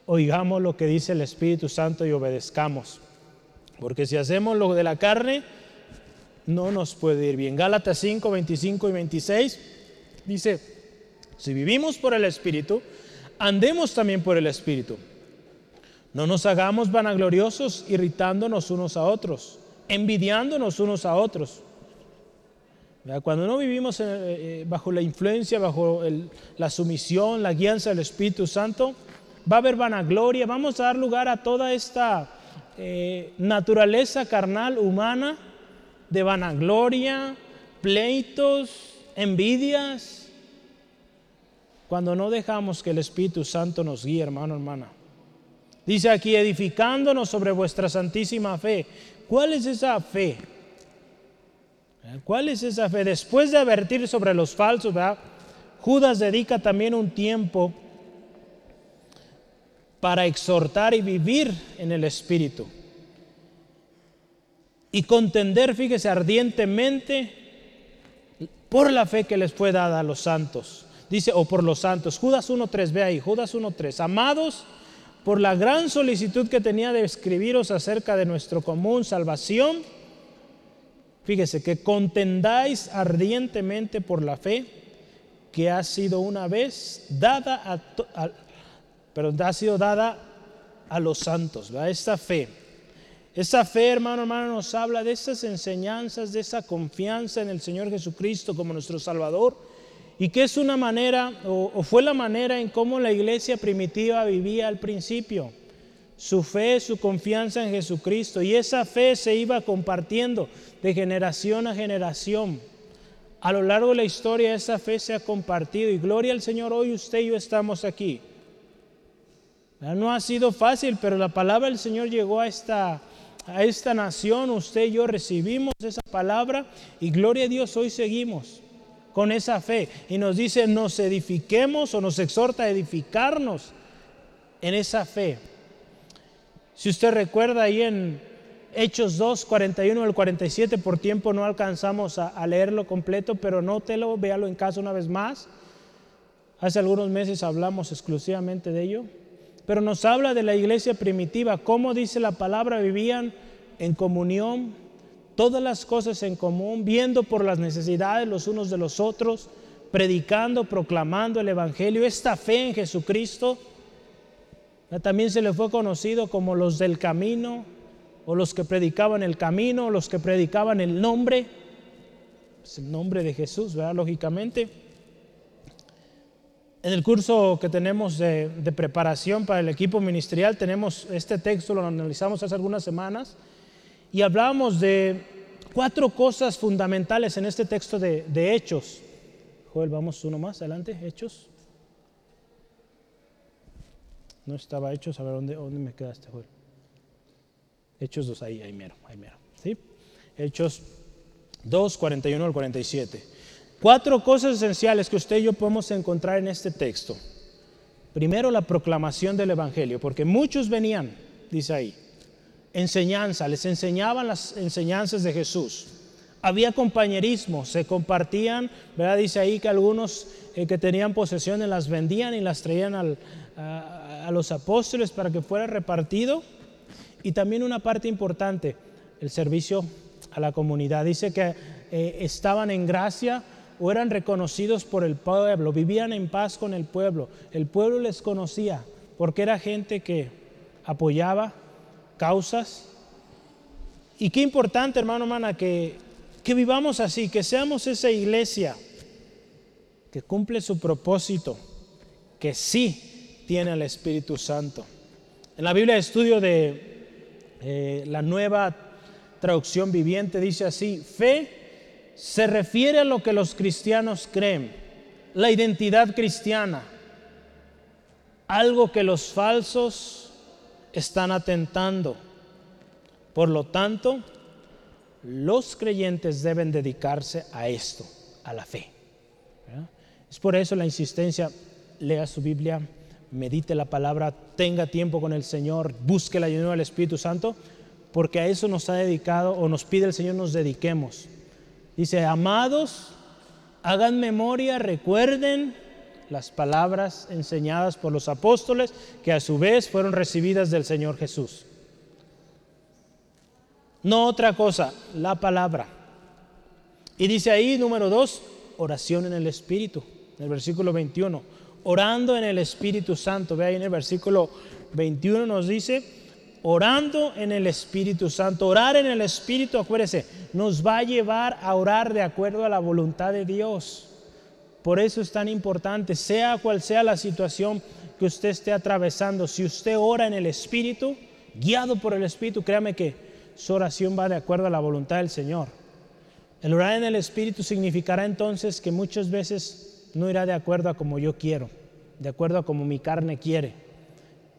oigamos lo que dice el Espíritu Santo y obedezcamos. Porque si hacemos lo de la carne, no nos puede ir bien. Gálatas 5, 25 y 26 dice, si vivimos por el Espíritu, andemos también por el Espíritu. No nos hagamos vanagloriosos irritándonos unos a otros, envidiándonos unos a otros. Cuando no vivimos eh, eh, bajo la influencia, bajo la sumisión, la guianza del Espíritu Santo, va a haber vanagloria, vamos a dar lugar a toda esta eh, naturaleza carnal humana de vanagloria, pleitos, envidias, cuando no dejamos que el Espíritu Santo nos guíe, hermano, hermana. Dice aquí, edificándonos sobre vuestra santísima fe. ¿Cuál es esa fe? ¿Cuál es esa fe? Después de advertir sobre los falsos, Judas dedica también un tiempo para exhortar y vivir en el Espíritu. Y contender, fíjese, ardientemente por la fe que les fue dada a los santos. Dice, o por los santos. Judas 1.3, ve ahí, Judas 1.3. Amados, por la gran solicitud que tenía de escribiros acerca de nuestro común salvación, fíjese que contendáis ardientemente por la fe que ha sido una vez dada a, pero ha sido dada a los santos, ¿verdad? Esta fe. Esa fe, hermano, hermano, nos habla de esas enseñanzas, de esa confianza en el Señor Jesucristo como nuestro Salvador, y que es una manera, o, o fue la manera en cómo la iglesia primitiva vivía al principio. Su fe, su confianza en Jesucristo, y esa fe se iba compartiendo de generación a generación. A lo largo de la historia esa fe se ha compartido, y gloria al Señor, hoy usted y yo estamos aquí no ha sido fácil, pero la palabra del Señor llegó a esta, a esta nación. Usted y yo recibimos esa palabra y gloria a Dios, hoy seguimos con esa fe. Y nos dice, nos edifiquemos o nos exhorta a edificarnos en esa fe. Si usted recuerda ahí en Hechos 2, 41 al 47, por tiempo no alcanzamos a, leerlo completo, pero nótelo, véalo en casa una vez más. Hace algunos meses hablamos exclusivamente de ello pero nos habla de la iglesia primitiva, cómo dice la palabra, vivían en comunión todas las cosas en común, viendo por las necesidades los unos de los otros, predicando, proclamando el Evangelio, esta fe en Jesucristo. También se le fue conocido como los del camino, o los que predicaban el camino, o los que predicaban el nombre, pues el nombre de Jesús, ¿verdad? Lógicamente. En el curso que tenemos de, de, preparación para el equipo ministerial, tenemos este texto, lo analizamos hace algunas semanas, y hablábamos de cuatro cosas fundamentales en este texto de, Hechos. Joel, vamos uno más adelante, Hechos. No estaba Hechos, a ver, ¿dónde, dónde me quedaste, Joel? Hechos 2, ahí, ahí mero, ahí mero. ¿sí? Hechos 2, 41 al 47. Cuatro cosas esenciales que usted y yo podemos encontrar en este texto. Primero, la proclamación del Evangelio, porque muchos venían, dice ahí, enseñanza, les enseñaban las enseñanzas de Jesús. Había compañerismo, se compartían, ¿verdad? Dice ahí que algunos eh, que tenían posesiones las vendían y las traían al, a, los apóstoles para que fuera repartido. Y también una parte importante, el servicio a la comunidad. Dice que eh, estaban en gracia o eran reconocidos por el pueblo, vivían en paz con el pueblo. El pueblo les conocía porque era gente que apoyaba causas. Y qué importante, hermano, hermana, que, que vivamos así, que seamos esa iglesia que cumple su propósito, que sí tiene el Espíritu Santo. En la Biblia de estudio de eh, la nueva traducción viviente dice así, fe se refiere a lo que los cristianos creen, la identidad cristiana, algo que los falsos están atentando. Por lo tanto, los creyentes deben dedicarse a esto, a la fe. Es por eso la insistencia, lea su Biblia, medite la palabra, tenga tiempo con el Señor, busque la ayuda del Espíritu Santo, porque a eso nos ha dedicado o nos pide el Señor nos dediquemos. Dice, amados, hagan memoria, recuerden las palabras enseñadas por los apóstoles, que a su vez fueron recibidas del Señor Jesús. No otra cosa, la palabra. Y dice ahí, número dos, oración en el Espíritu, en el versículo 21 orando en el Espíritu Santo. Ve ahí en el versículo 21 nos dice, orando en el Espíritu Santo. Orar en el Espíritu, acuérdese, nos va a llevar a orar de acuerdo a la voluntad de Dios. Por eso es tan importante, sea cual sea la situación que usted esté atravesando, si usted ora en el Espíritu, guiado por el Espíritu, créame que su oración va de acuerdo a la voluntad del Señor. El orar en el Espíritu significará entonces que muchas veces no irá de acuerdo a como yo quiero, de acuerdo a como mi carne quiere.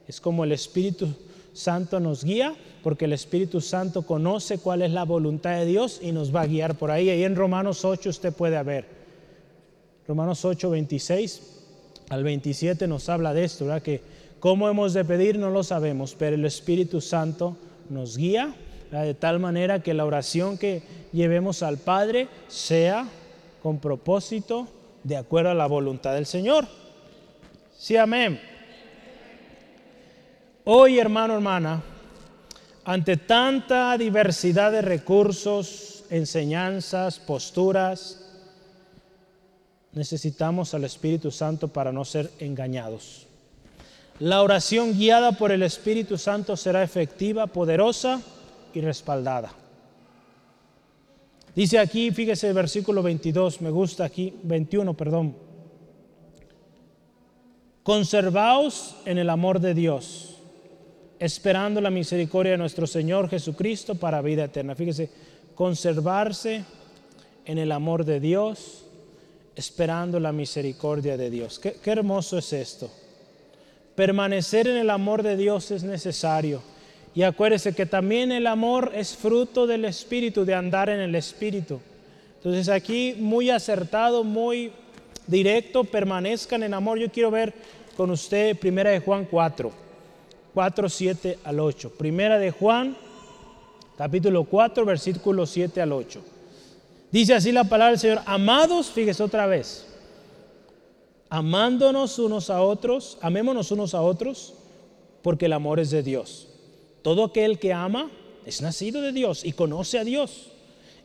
Es como el Espíritu Santo nos guía, porque el Espíritu Santo conoce cuál es la voluntad de Dios y nos va a guiar por ahí. Ahí en Romanos 8 usted puede ver. Romanos 8, 26 al 27 nos habla de esto, ¿verdad? Que cómo hemos de pedir no lo sabemos, pero el Espíritu Santo nos guía de tal manera que la oración que llevemos al Padre sea con propósito de acuerdo a la voluntad del Señor. Sí, amén. Hoy, hermano, hermana, ante tanta diversidad de recursos, enseñanzas, posturas, necesitamos al Espíritu Santo para no ser engañados. La oración guiada por el Espíritu Santo será efectiva, poderosa y respaldada. Dice aquí, fíjese el versículo 22, me gusta aquí, 21, perdón. Conservaos en el amor de Dios, esperando la misericordia de nuestro Señor Jesucristo para vida eterna. Fíjese, conservarse en el amor de Dios, esperando la misericordia de Dios. Qué, hermoso es esto. Permanecer en el amor de Dios es necesario. Y acuérdese que también el amor es fruto del Espíritu, de andar en el Espíritu. Entonces aquí muy acertado, muy directo, permanezcan en amor. Yo quiero ver con usted Primera de Juan 4, 4, 7 al 8. Primera de Juan, capítulo 4, versículo 7 al 8. Dice así la palabra del Señor, amados, fíjese otra vez, amándonos unos a otros, amémonos unos a otros, porque el amor es de Dios. Todo aquel que ama es nacido de Dios y conoce a Dios.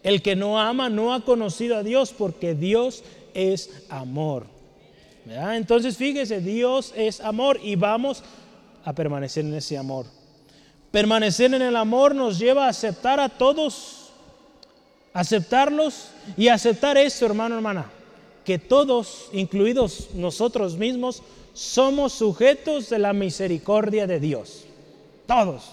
El que no ama no ha conocido a Dios porque Dios es amor. Entonces fíjese, Dios es amor y vamos a permanecer en ese amor. Permanecer en el amor nos lleva a aceptar a todos, aceptarlos y aceptar esto, hermano, hermana, que todos, incluidos nosotros mismos, somos sujetos de la misericordia de Dios. Todos.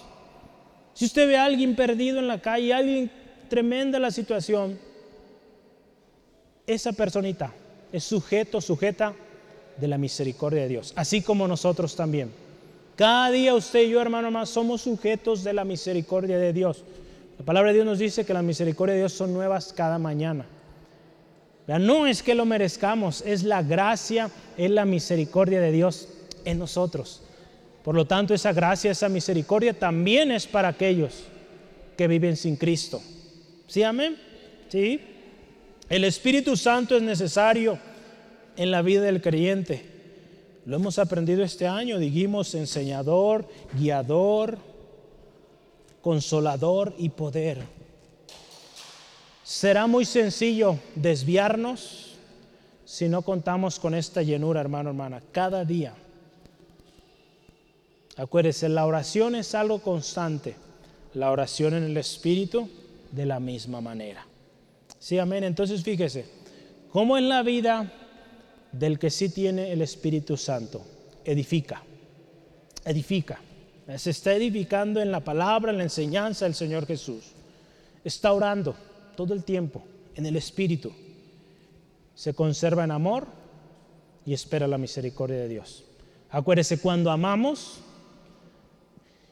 Si usted ve a alguien perdido en la calle, alguien tremenda la situación, esa personita es sujeto, sujeta de la misericordia de Dios, así como nosotros también. Cada día usted y yo, hermano más, somos sujetos de la misericordia de Dios. La palabra de Dios nos dice que la misericordia de Dios son nuevas cada mañana. No es que lo merezcamos, es la gracia, es la misericordia de Dios en nosotros. Por lo tanto, esa gracia, esa misericordia también es para aquellos que viven sin Cristo. ¿Sí, amén? ¿Sí? El Espíritu Santo es necesario en la vida del creyente. Lo hemos aprendido este año, dijimos enseñador, guiador, consolador y poder. Será muy sencillo desviarnos si no contamos con esta llenura, hermano, hermana, cada día. Acuérdese, la oración es algo constante. La oración en el Espíritu de la misma manera. Sí, amén. Entonces fíjese, como en la vida del que sí tiene el Espíritu Santo. Edifica, edifica. Se está edificando en la palabra, en la enseñanza del Señor Jesús. Está orando todo el tiempo en el Espíritu. Se conserva en amor y espera la misericordia de Dios. Acuérdese, cuando amamos,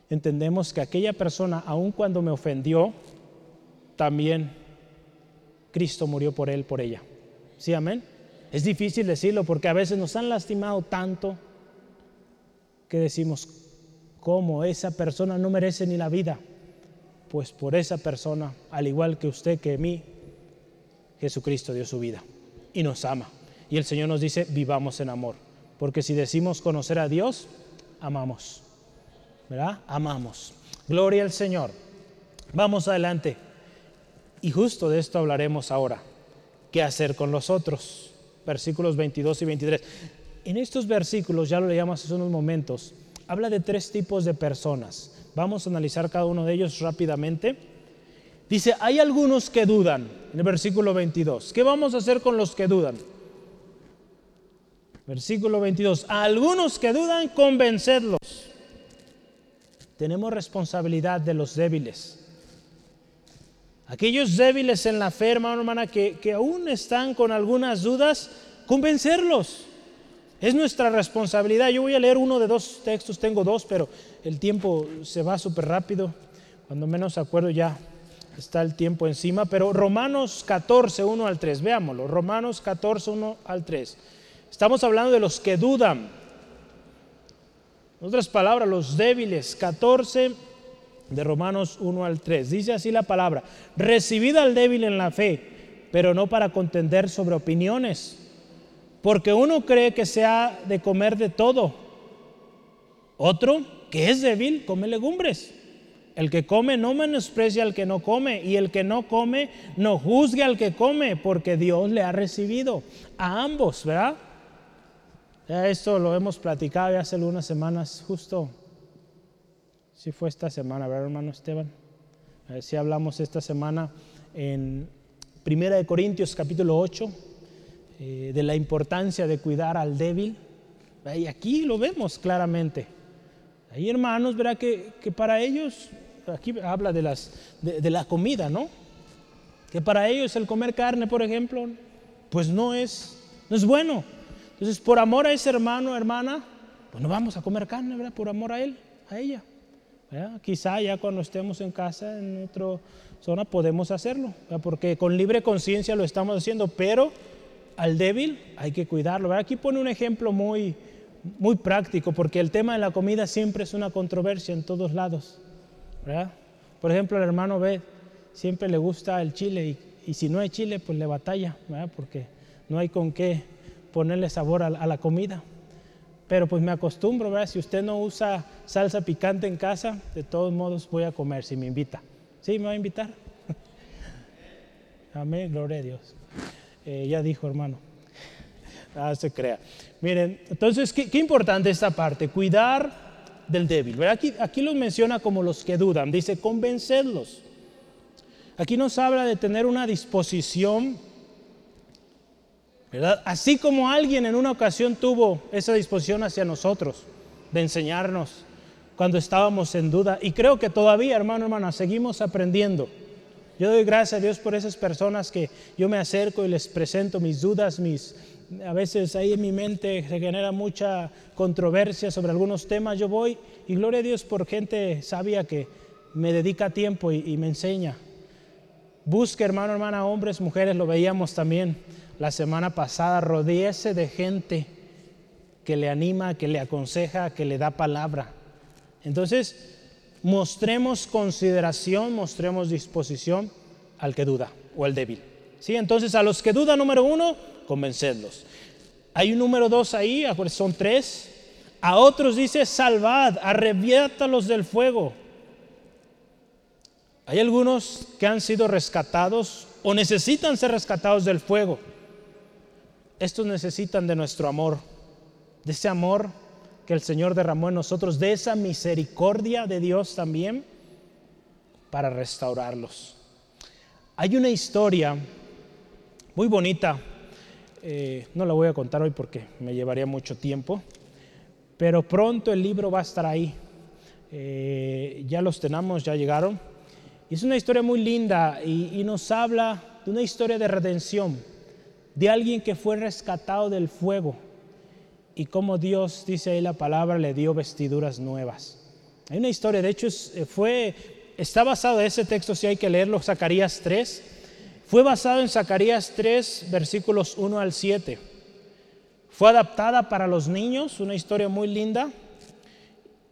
entendemos que aquella persona, aun cuando me ofendió, también Cristo murió por él, por ella. ¿Sí, amén? Es difícil decirlo porque a veces nos han lastimado tanto que decimos, ¿cómo esa persona no merece ni la vida? Pues por esa persona, al igual que usted, que mí, Jesucristo dio su vida y nos ama. Y el Señor nos dice, vivamos en amor. Porque si decimos conocer a Dios, amamos. ¿Verdad? Amamos. Gloria al Señor. Vamos adelante. Y justo de esto hablaremos ahora. ¿Qué hacer con los otros? versículos 22 y 23. En estos versículos, ya lo leíamos hace unos momentos, habla de tres tipos de personas. Vamos a analizar cada uno de ellos rápidamente. Dice, hay algunos que dudan, en el versículo 22. ¿Qué vamos a hacer con los que dudan? Versículo 22. A algunos que dudan, convencerlos. Tenemos responsabilidad de los débiles. Aquellos débiles en la fe, hermano, hermana, que, que aún están con algunas dudas, convencerlos. Es nuestra responsabilidad. Yo voy a leer uno de dos textos, tengo dos, pero el tiempo se va súper rápido. Cuando menos acuerdo ya está el tiempo encima. Pero Romanos 14, 1 al 3, veámoslo. Romanos 14, 1 al 3. Estamos hablando de los que dudan. En otras palabras, los débiles. 14, de Romanos 1 al 3. Dice así la palabra, recibid al débil en la fe, pero no para contender sobre opiniones, porque uno cree que se ha de comer de todo, otro que es débil come legumbres. El que come no menosprecia al que no come, y el que no come no juzgue al que come, porque Dios le ha recibido a ambos, ¿verdad? Ya esto lo hemos platicado hace algunas semanas, justo si fue esta semana, ¿verdad, hermano Esteban? Si hablamos esta semana en Primera de Corintios capítulo 8 eh, de la importancia de cuidar al débil. Y aquí lo vemos claramente. Hay hermanos, ¿verdad? Que, que para ellos, aquí habla de, las, de, la comida, ¿no? Que para ellos el comer carne, por ejemplo, pues no es, no es bueno. Entonces, por amor a ese hermano, hermana, pues no vamos a comer carne, ¿verdad? Por amor a él, a ella. Quizá ya cuando estemos en casa, en otra zona, podemos hacerlo, porque con libre conciencia lo estamos haciendo, pero al débil hay que cuidarlo. Aquí pone un ejemplo muy, muy práctico, porque el tema de la comida siempre es una controversia en todos lados. Por ejemplo, el hermano B siempre le gusta el chile y, si no hay chile, pues le batalla, porque no hay con qué ponerle sabor a la comida. Pero pues me acostumbro, ¿verdad? Si usted no usa salsa picante en casa, de todos modos voy a comer si me invita. ¿Sí? ¿Me va a invitar? Amén, gloria a Dios. Eh, ya dijo, hermano. Ah, se crea. Miren, entonces, qué, importante esta parte, cuidar del débil. Aquí, aquí los menciona como los que dudan, dice, convencerlos. Aquí nos habla de tener una disposición, ¿verdad? Así como alguien en una ocasión tuvo esa disposición hacia nosotros, de enseñarnos cuando estábamos en duda. Y creo que todavía, hermano, hermana, seguimos aprendiendo. Yo doy gracias a Dios por esas personas que yo me acerco y les presento mis dudas, mis, a veces ahí en mi mente se genera mucha controversia sobre algunos temas. Yo voy y gloria a Dios por gente sabia que me dedica tiempo y me enseña. Busque, hermano, hermana, hombres, mujeres, lo veíamos también la semana pasada, rodíese de gente que le anima, que le aconseja, que le da palabra. Entonces, mostremos consideración, mostremos disposición al que duda o al débil. ¿Sí? Entonces, a los que dudan, número uno, convencedlos. Hay un número dos ahí, son tres. A otros dice, salvad, arrebiétalos del fuego. Hay algunos que han sido rescatados o necesitan ser rescatados del fuego. Estos necesitan de nuestro amor, de ese amor que el Señor derramó en nosotros, de esa misericordia de Dios también para restaurarlos. Hay una historia muy bonita, eh, no la voy a contar hoy porque me llevaría mucho tiempo, pero pronto el libro va a estar ahí. Eh, ya los tenemos, ya llegaron es una historia muy linda y, nos habla de una historia de redención, de alguien que fue rescatado del fuego y cómo Dios, dice ahí la palabra, le dio vestiduras nuevas. Hay una historia, de hecho, eh, fue, está basado en ese texto, si hay que leerlo, Zacarías 3. Fue basado en Zacarías 3, versículos 1 al 7. Fue adaptada para los niños, una historia muy linda.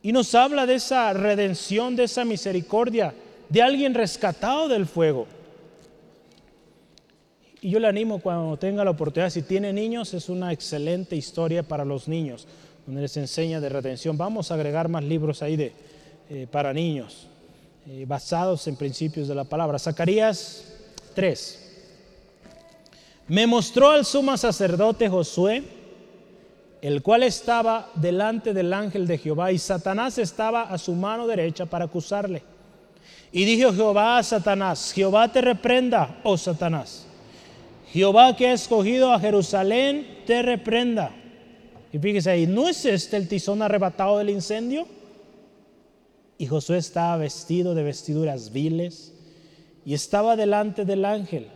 Y nos habla de esa redención, de esa misericordia de alguien rescatado del fuego. Y yo le animo cuando tenga la oportunidad, si tiene niños, es una excelente historia para los niños, donde les enseña de redención. Vamos a agregar más libros ahí de, eh, para niños, eh, basados en principios de la palabra. Zacarías 3. Me mostró al sumo sacerdote Josué, el cual estaba delante del ángel de Jehová, y Satanás estaba a su mano derecha para acusarle. Y dijo Jehová a Satanás, Jehová te reprenda, oh Satanás. Jehová que ha escogido a Jerusalén, te reprenda. Y fíjese ahí, ¿no es este el tizón arrebatado del incendio? Y Josué estaba vestido de vestiduras viles y estaba delante del ángel.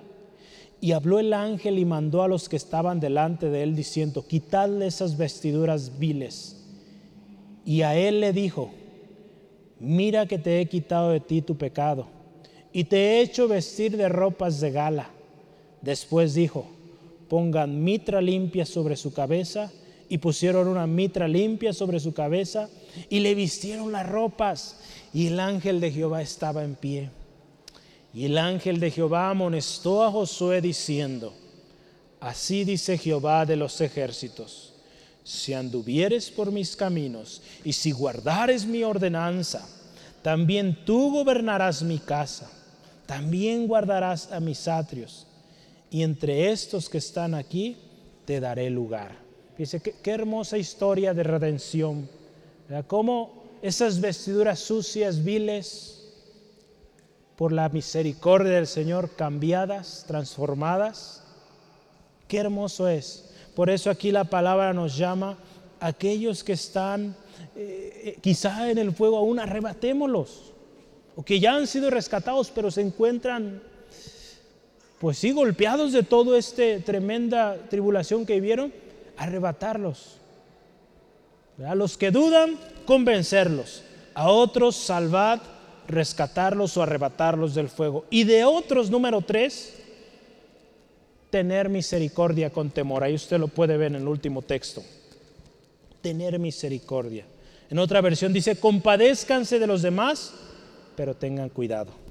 Y habló el ángel y mandó a los que estaban delante de él diciendo, quitadle esas vestiduras viles. Y a él le dijo, mira que te he quitado de ti tu pecado y te he hecho vestir de ropas de gala. Después dijo, pongan mitra limpia sobre su cabeza y pusieron una mitra limpia sobre su cabeza y le vistieron las ropas y el ángel de Jehová estaba en pie. Y el ángel de Jehová amonestó a Josué diciendo, así dice Jehová de los ejércitos si anduvieres por mis caminos y si guardares mi ordenanza, también tú gobernarás mi casa, también guardarás a mis atrios, y entre estos que están aquí te daré lugar. Dice, qué, hermosa historia de redención. Cómo esas vestiduras sucias, viles, por la misericordia del Señor, cambiadas, transformadas. Qué hermoso es por eso aquí la palabra nos llama aquellos que están eh, eh, quizá en el fuego aún arrebatémoslos, o que ya han sido rescatados pero se encuentran pues sí golpeados de toda esta tremenda tribulación que vivieron, arrebatarlos. A los que dudan, convencerlos. A otros, salvad, rescatarlos o arrebatarlos del fuego. Y de otros, número tres, tener misericordia con temor. Ahí usted lo puede ver en el último texto. Tener misericordia. En otra versión dice, compadézcanse de los demás, pero tengan cuidado.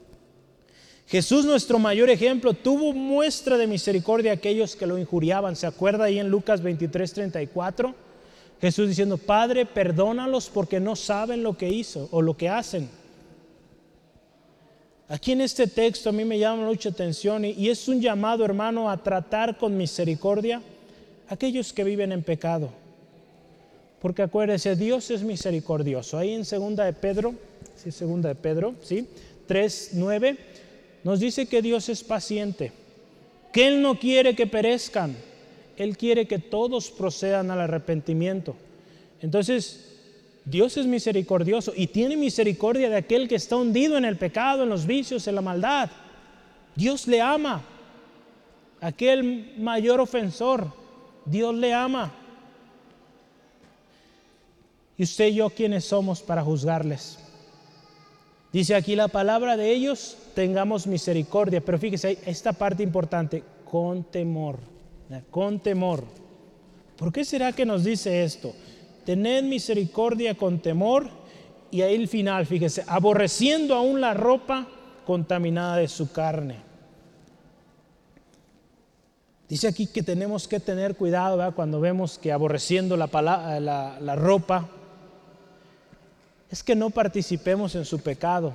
Jesús, nuestro mayor ejemplo, tuvo muestra de misericordia a aquellos que lo injuriaban. ¿Se acuerda ahí en Lucas 23, 34? Jesús diciendo, Padre, perdónalos porque no saben lo que hizo o lo que hacen. Aquí en este texto a mí me llama mucha atención y, es un llamado, hermano, a tratar con misericordia a aquellos que viven en pecado. Porque acuérdese, Dios es misericordioso. Ahí en segunda de Pedro, sí, segunda de Pedro, sí, 3, 9, nos dice que Dios es paciente, que Él no quiere que perezcan, Él quiere que todos procedan al arrepentimiento. Entonces, Dios es misericordioso y tiene misericordia de aquel que está hundido en el pecado, en los vicios, en la maldad. Dios le ama. Aquel mayor ofensor, Dios le ama. ¿Y usted y yo quiénes somos para juzgarles? Dice aquí la palabra de ellos, tengamos misericordia, pero fíjese, esta parte importante, con temor, con temor. ¿Por qué será que nos dice esto? tened misericordia con temor. Y ahí el final, fíjese, aborreciendo aún la ropa contaminada de su carne. Dice aquí que tenemos que tener cuidado cuando vemos que aborreciendo la, la, la ropa, es que no participemos en su pecado.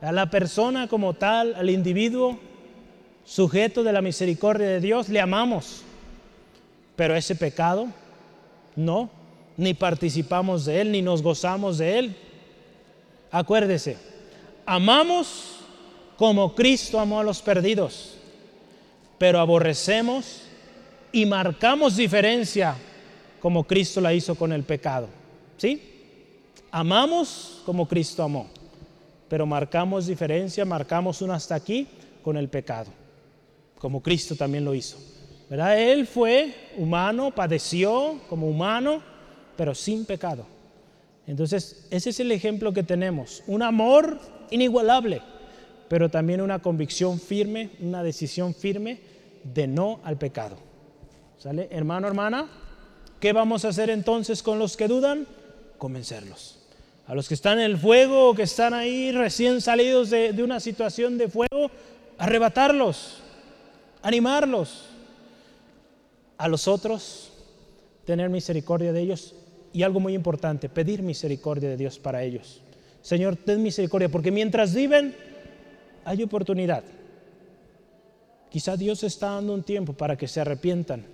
A la persona como tal, al individuo sujeto de la misericordia de Dios, le amamos. Pero ese pecado, no ni participamos de Él, ni nos gozamos de Él. Acuérdese, amamos como Cristo amó a los perdidos, pero aborrecemos y marcamos diferencia como Cristo la hizo con el pecado. ¿Sí? Amamos como Cristo amó, pero marcamos diferencia, marcamos un hasta aquí con el pecado, como Cristo también lo hizo. ¿Verdad? Él fue humano, padeció como humano, pero sin pecado. Entonces, ese es el ejemplo que tenemos. Un amor inigualable, pero también una convicción firme, una decisión firme de no al pecado. ¿Sale? Hermano, hermana, ¿qué vamos a hacer entonces con los que dudan? Convencerlos. A los que están en el fuego o que están ahí recién salidos de, de una situación de fuego, arrebatarlos, animarlos. A los otros, tener misericordia de ellos y algo muy importante, pedir misericordia de Dios para ellos. Señor, ten misericordia, porque mientras viven hay oportunidad. Quizá Dios está dando un tiempo para que se arrepientan.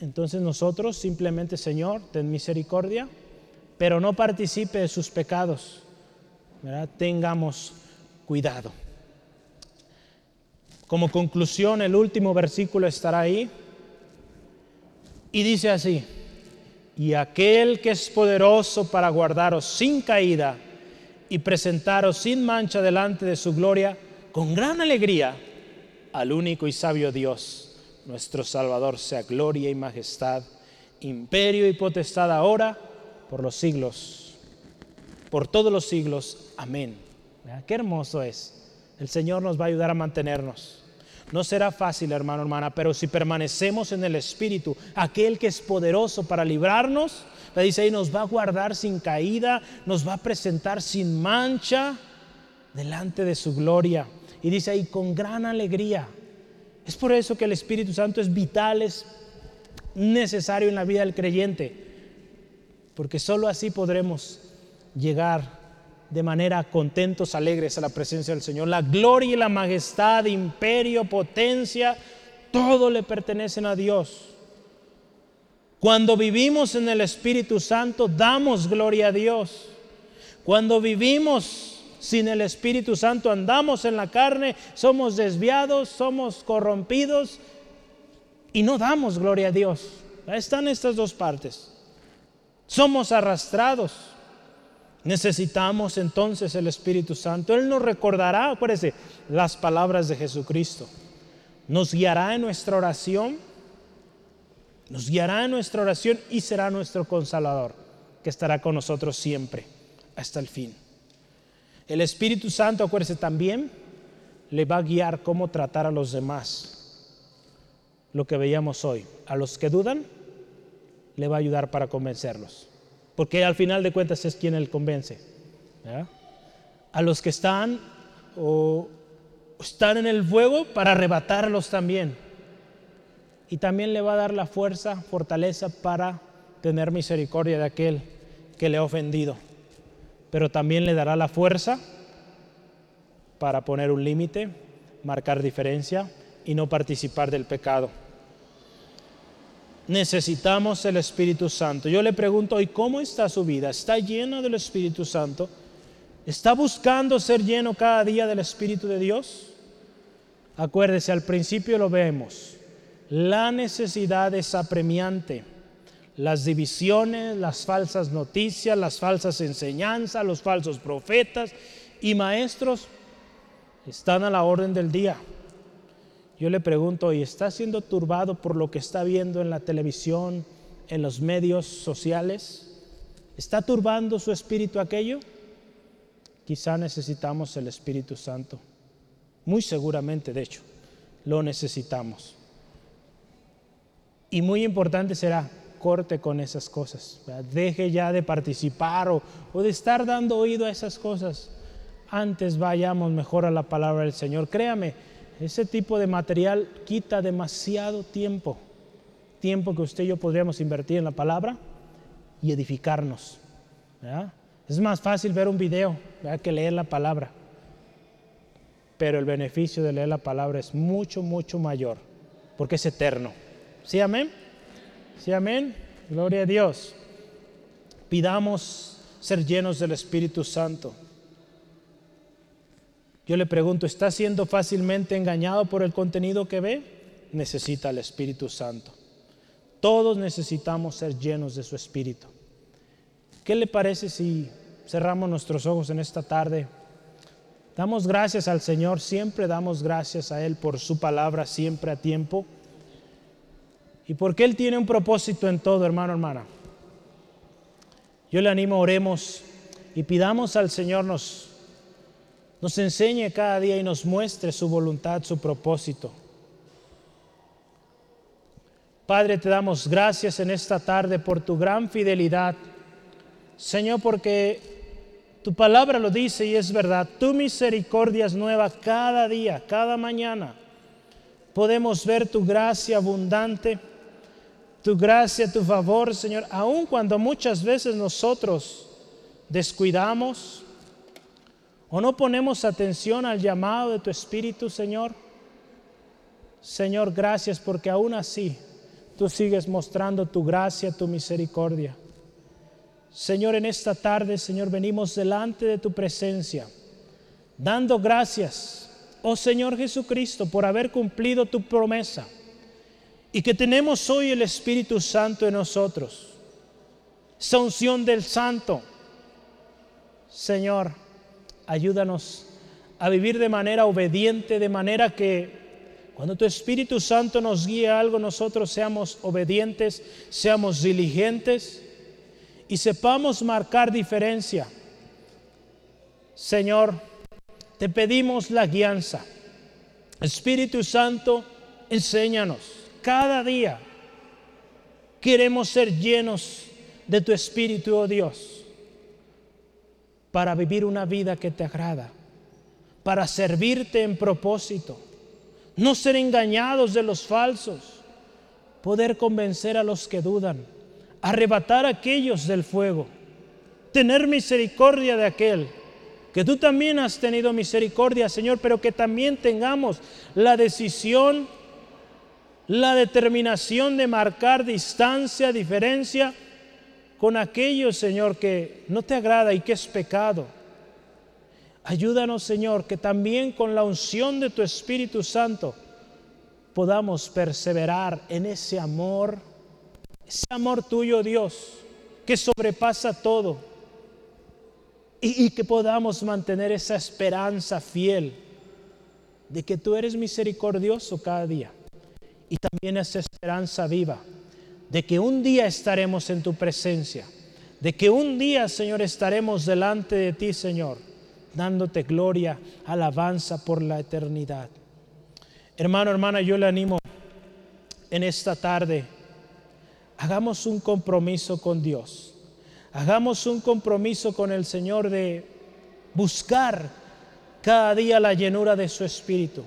Entonces nosotros simplemente, Señor, ten misericordia, pero no participe de sus pecados. Tengamos cuidado. Como conclusión, el último versículo estará ahí y dice así, y aquel que es poderoso para guardaros sin caída y presentaros sin mancha delante de su gloria, con gran alegría, al único y sabio Dios, nuestro Salvador, sea gloria y majestad, imperio y potestad ahora, por los siglos, por todos los siglos. Amén. Qué hermoso es. El Señor nos va a ayudar a mantenernos. No será fácil, hermano, hermana, pero si permanecemos en el Espíritu, aquel que es poderoso para librarnos, le dice ahí, nos va a guardar sin caída, nos va a presentar sin mancha delante de su gloria. Y dice ahí, con gran alegría. Es por eso que el Espíritu Santo es vital, es necesario en la vida del creyente, porque sólo así podremos llegar de manera contentos, alegres a la presencia del Señor. La gloria y la majestad, imperio, potencia, todo le pertenecen a Dios. Cuando vivimos en el Espíritu Santo, damos gloria a Dios. Cuando vivimos sin el Espíritu Santo, andamos en la carne, somos desviados, somos corrompidos y no damos gloria a Dios. Están estas dos partes. Somos arrastrados Necesitamos entonces el Espíritu Santo. Él nos recordará, acuérdese, las palabras de Jesucristo. Nos guiará en nuestra oración, nos guiará en nuestra oración y será nuestro consolador, que estará con nosotros siempre, hasta el fin. El Espíritu Santo, acuérdese también, le va a guiar cómo tratar a los demás. Lo que veíamos hoy. A los que dudan, le va a ayudar para convencerlos porque al final de cuentas es quien él convence. A los que están o están en el fuego para arrebatarlos también. Y también le va a dar la fuerza, fortaleza para tener misericordia de aquel que le ha ofendido. Pero también le dará la fuerza para poner un límite, marcar diferencia y no participar del pecado. Necesitamos el Espíritu Santo. Yo le pregunto hoy, ¿cómo está su vida? ¿Está lleno del Espíritu Santo? ¿Está buscando ser lleno cada día del Espíritu de Dios? Acuérdese, al principio lo vemos. La necesidad es apremiante. Las divisiones, las falsas noticias, las falsas enseñanzas, los falsos profetas y maestros están a la orden del día. Yo le pregunto, ¿y está siendo turbado por lo que está viendo en la televisión, en los medios sociales? ¿Está turbando su espíritu aquello? Quizá necesitamos el Espíritu Santo. Muy seguramente, de hecho, lo necesitamos. Y muy importante será, corte con esas cosas. Deje ya de participar o, o de estar dando oído a esas cosas antes vayamos mejor a la palabra del Señor. Créame, ese tipo de material quita demasiado tiempo, tiempo que usted y yo podríamos invertir en la palabra y edificarnos. Es más fácil ver un video que leer la palabra, pero el beneficio de leer la palabra es mucho, mucho mayor, porque es eterno. ¿Sí, amén? ¿Sí, amén? Gloria a Dios. Pidamos ser llenos del Espíritu Santo. Yo le pregunto, ¿está siendo fácilmente engañado por el contenido que ve? Necesita el Espíritu Santo. Todos necesitamos ser llenos de su Espíritu. ¿Qué le parece si cerramos nuestros ojos en esta tarde? Damos gracias al Señor, siempre damos gracias a Él por su palabra, siempre a tiempo. Y porque Él tiene un propósito en todo, hermano, hermana. Yo le animo, oremos y pidamos al Señor nos nos enseñe cada día y nos muestre su voluntad, su propósito. Padre, te damos gracias en esta tarde por tu gran fidelidad. Señor, porque tu palabra lo dice y es verdad. Tu misericordia es nueva cada día, cada mañana. Podemos ver tu gracia abundante, tu gracia, tu favor, Señor, aun cuando muchas veces nosotros descuidamos, ¿O no ponemos atención al llamado de tu Espíritu, Señor? Señor, gracias porque aún así tú sigues mostrando tu gracia, tu misericordia. Señor, en esta tarde, Señor, venimos delante de tu presencia, dando gracias, oh Señor Jesucristo, por haber cumplido tu promesa y que tenemos hoy el Espíritu Santo en nosotros, esa unción del Santo. Señor, ayúdanos a vivir de manera obediente, de manera que cuando tu Espíritu Santo nos guíe a algo, nosotros seamos obedientes, seamos diligentes y sepamos marcar diferencia. Señor, te pedimos la guianza. Espíritu Santo, enséñanos cada día. Queremos ser llenos de tu Espíritu, oh Dios para vivir una vida que te agrada, para servirte en propósito, no ser engañados de los falsos, poder convencer a los que dudan, arrebatar a aquellos del fuego, tener misericordia de aquel que tú también has tenido misericordia, Señor, pero que también tengamos la decisión, la determinación de marcar distancia, diferencia con aquello, Señor, que no te agrada y que es pecado. Ayúdanos, Señor, que también con la unción de tu Espíritu Santo podamos perseverar en ese amor, ese amor tuyo, Dios, que sobrepasa todo. Y, y, que podamos mantener esa esperanza fiel de que tú eres misericordioso cada día. Y también esa esperanza viva de que un día estaremos en tu presencia, de que un día, Señor, estaremos delante de ti, Señor, dándote gloria, alabanza por la eternidad. Hermano, hermana, yo le animo en esta tarde, hagamos un compromiso con Dios, hagamos un compromiso con el Señor de buscar cada día la llenura de su Espíritu.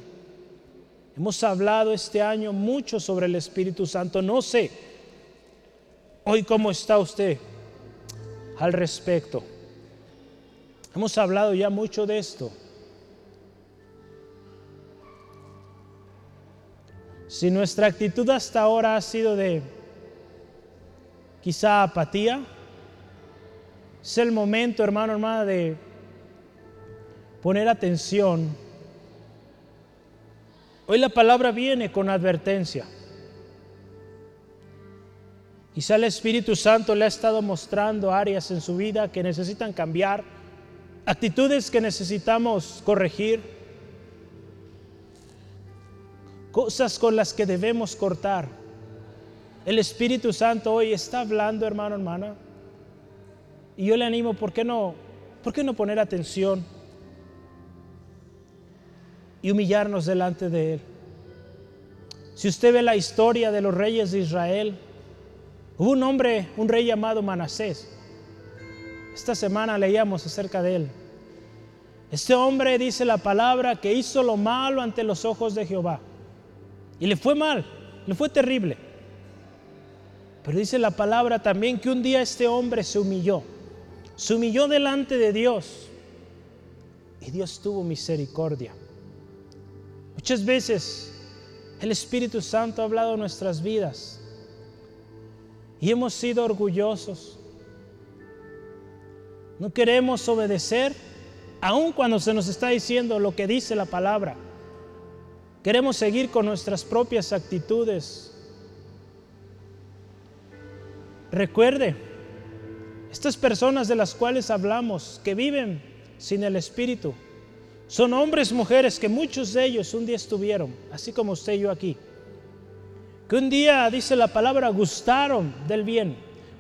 Hemos hablado este año mucho sobre el Espíritu Santo. No sé Hoy, ¿cómo está usted al respecto? Hemos hablado ya mucho de esto. Si nuestra actitud hasta ahora ha sido de quizá apatía, es el momento, hermano, hermana, de poner atención. Hoy la palabra viene con advertencia. Quizá el Espíritu Santo le ha estado mostrando áreas en su vida que necesitan cambiar, actitudes que necesitamos corregir, cosas con las que debemos cortar. El Espíritu Santo hoy está hablando, hermano, hermana. Y yo le animo, ¿por qué no, por qué no poner atención y humillarnos delante de Él? Si usted ve la historia de los reyes de Israel, Hubo un hombre, un rey llamado Manasés. Esta semana leíamos acerca de él. Este hombre dice la palabra que hizo lo malo ante los ojos de Jehová. Y le fue mal, le fue terrible. Pero dice la palabra también que un día este hombre se humilló. Se humilló delante de Dios. Y Dios tuvo misericordia. Muchas veces el Espíritu Santo ha hablado en nuestras vidas y hemos sido orgullosos. No queremos obedecer, aun cuando se nos está diciendo lo que dice la palabra. Queremos seguir con nuestras propias actitudes. Recuerde, estas personas de las cuales hablamos, que viven sin el Espíritu, son hombres, mujeres que muchos de ellos un día estuvieron, así como usted y yo aquí que un día, dice la palabra, gustaron del bien,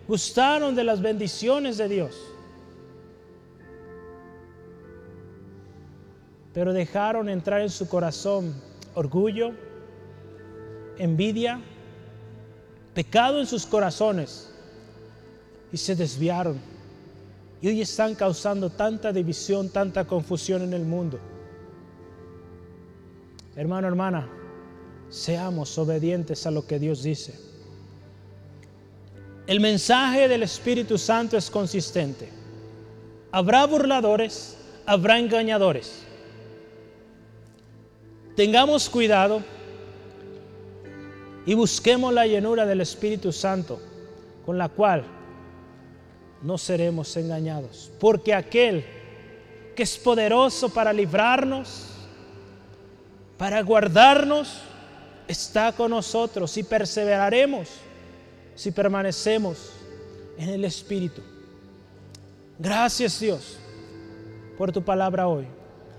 gustaron de las bendiciones de Dios, pero dejaron entrar en su corazón orgullo, envidia, pecado en sus corazones y se desviaron. Y hoy están causando tanta división, tanta confusión en el mundo. Hermano, hermana, seamos obedientes a lo que Dios dice. El mensaje del Espíritu Santo es consistente. Habrá burladores, habrá engañadores. Tengamos cuidado y busquemos la llenura del Espíritu Santo, con la cual no seremos engañados. Porque aquel que es poderoso para librarnos, para guardarnos, está con nosotros y perseveraremos si permanecemos en el Espíritu. Gracias Dios por tu palabra hoy.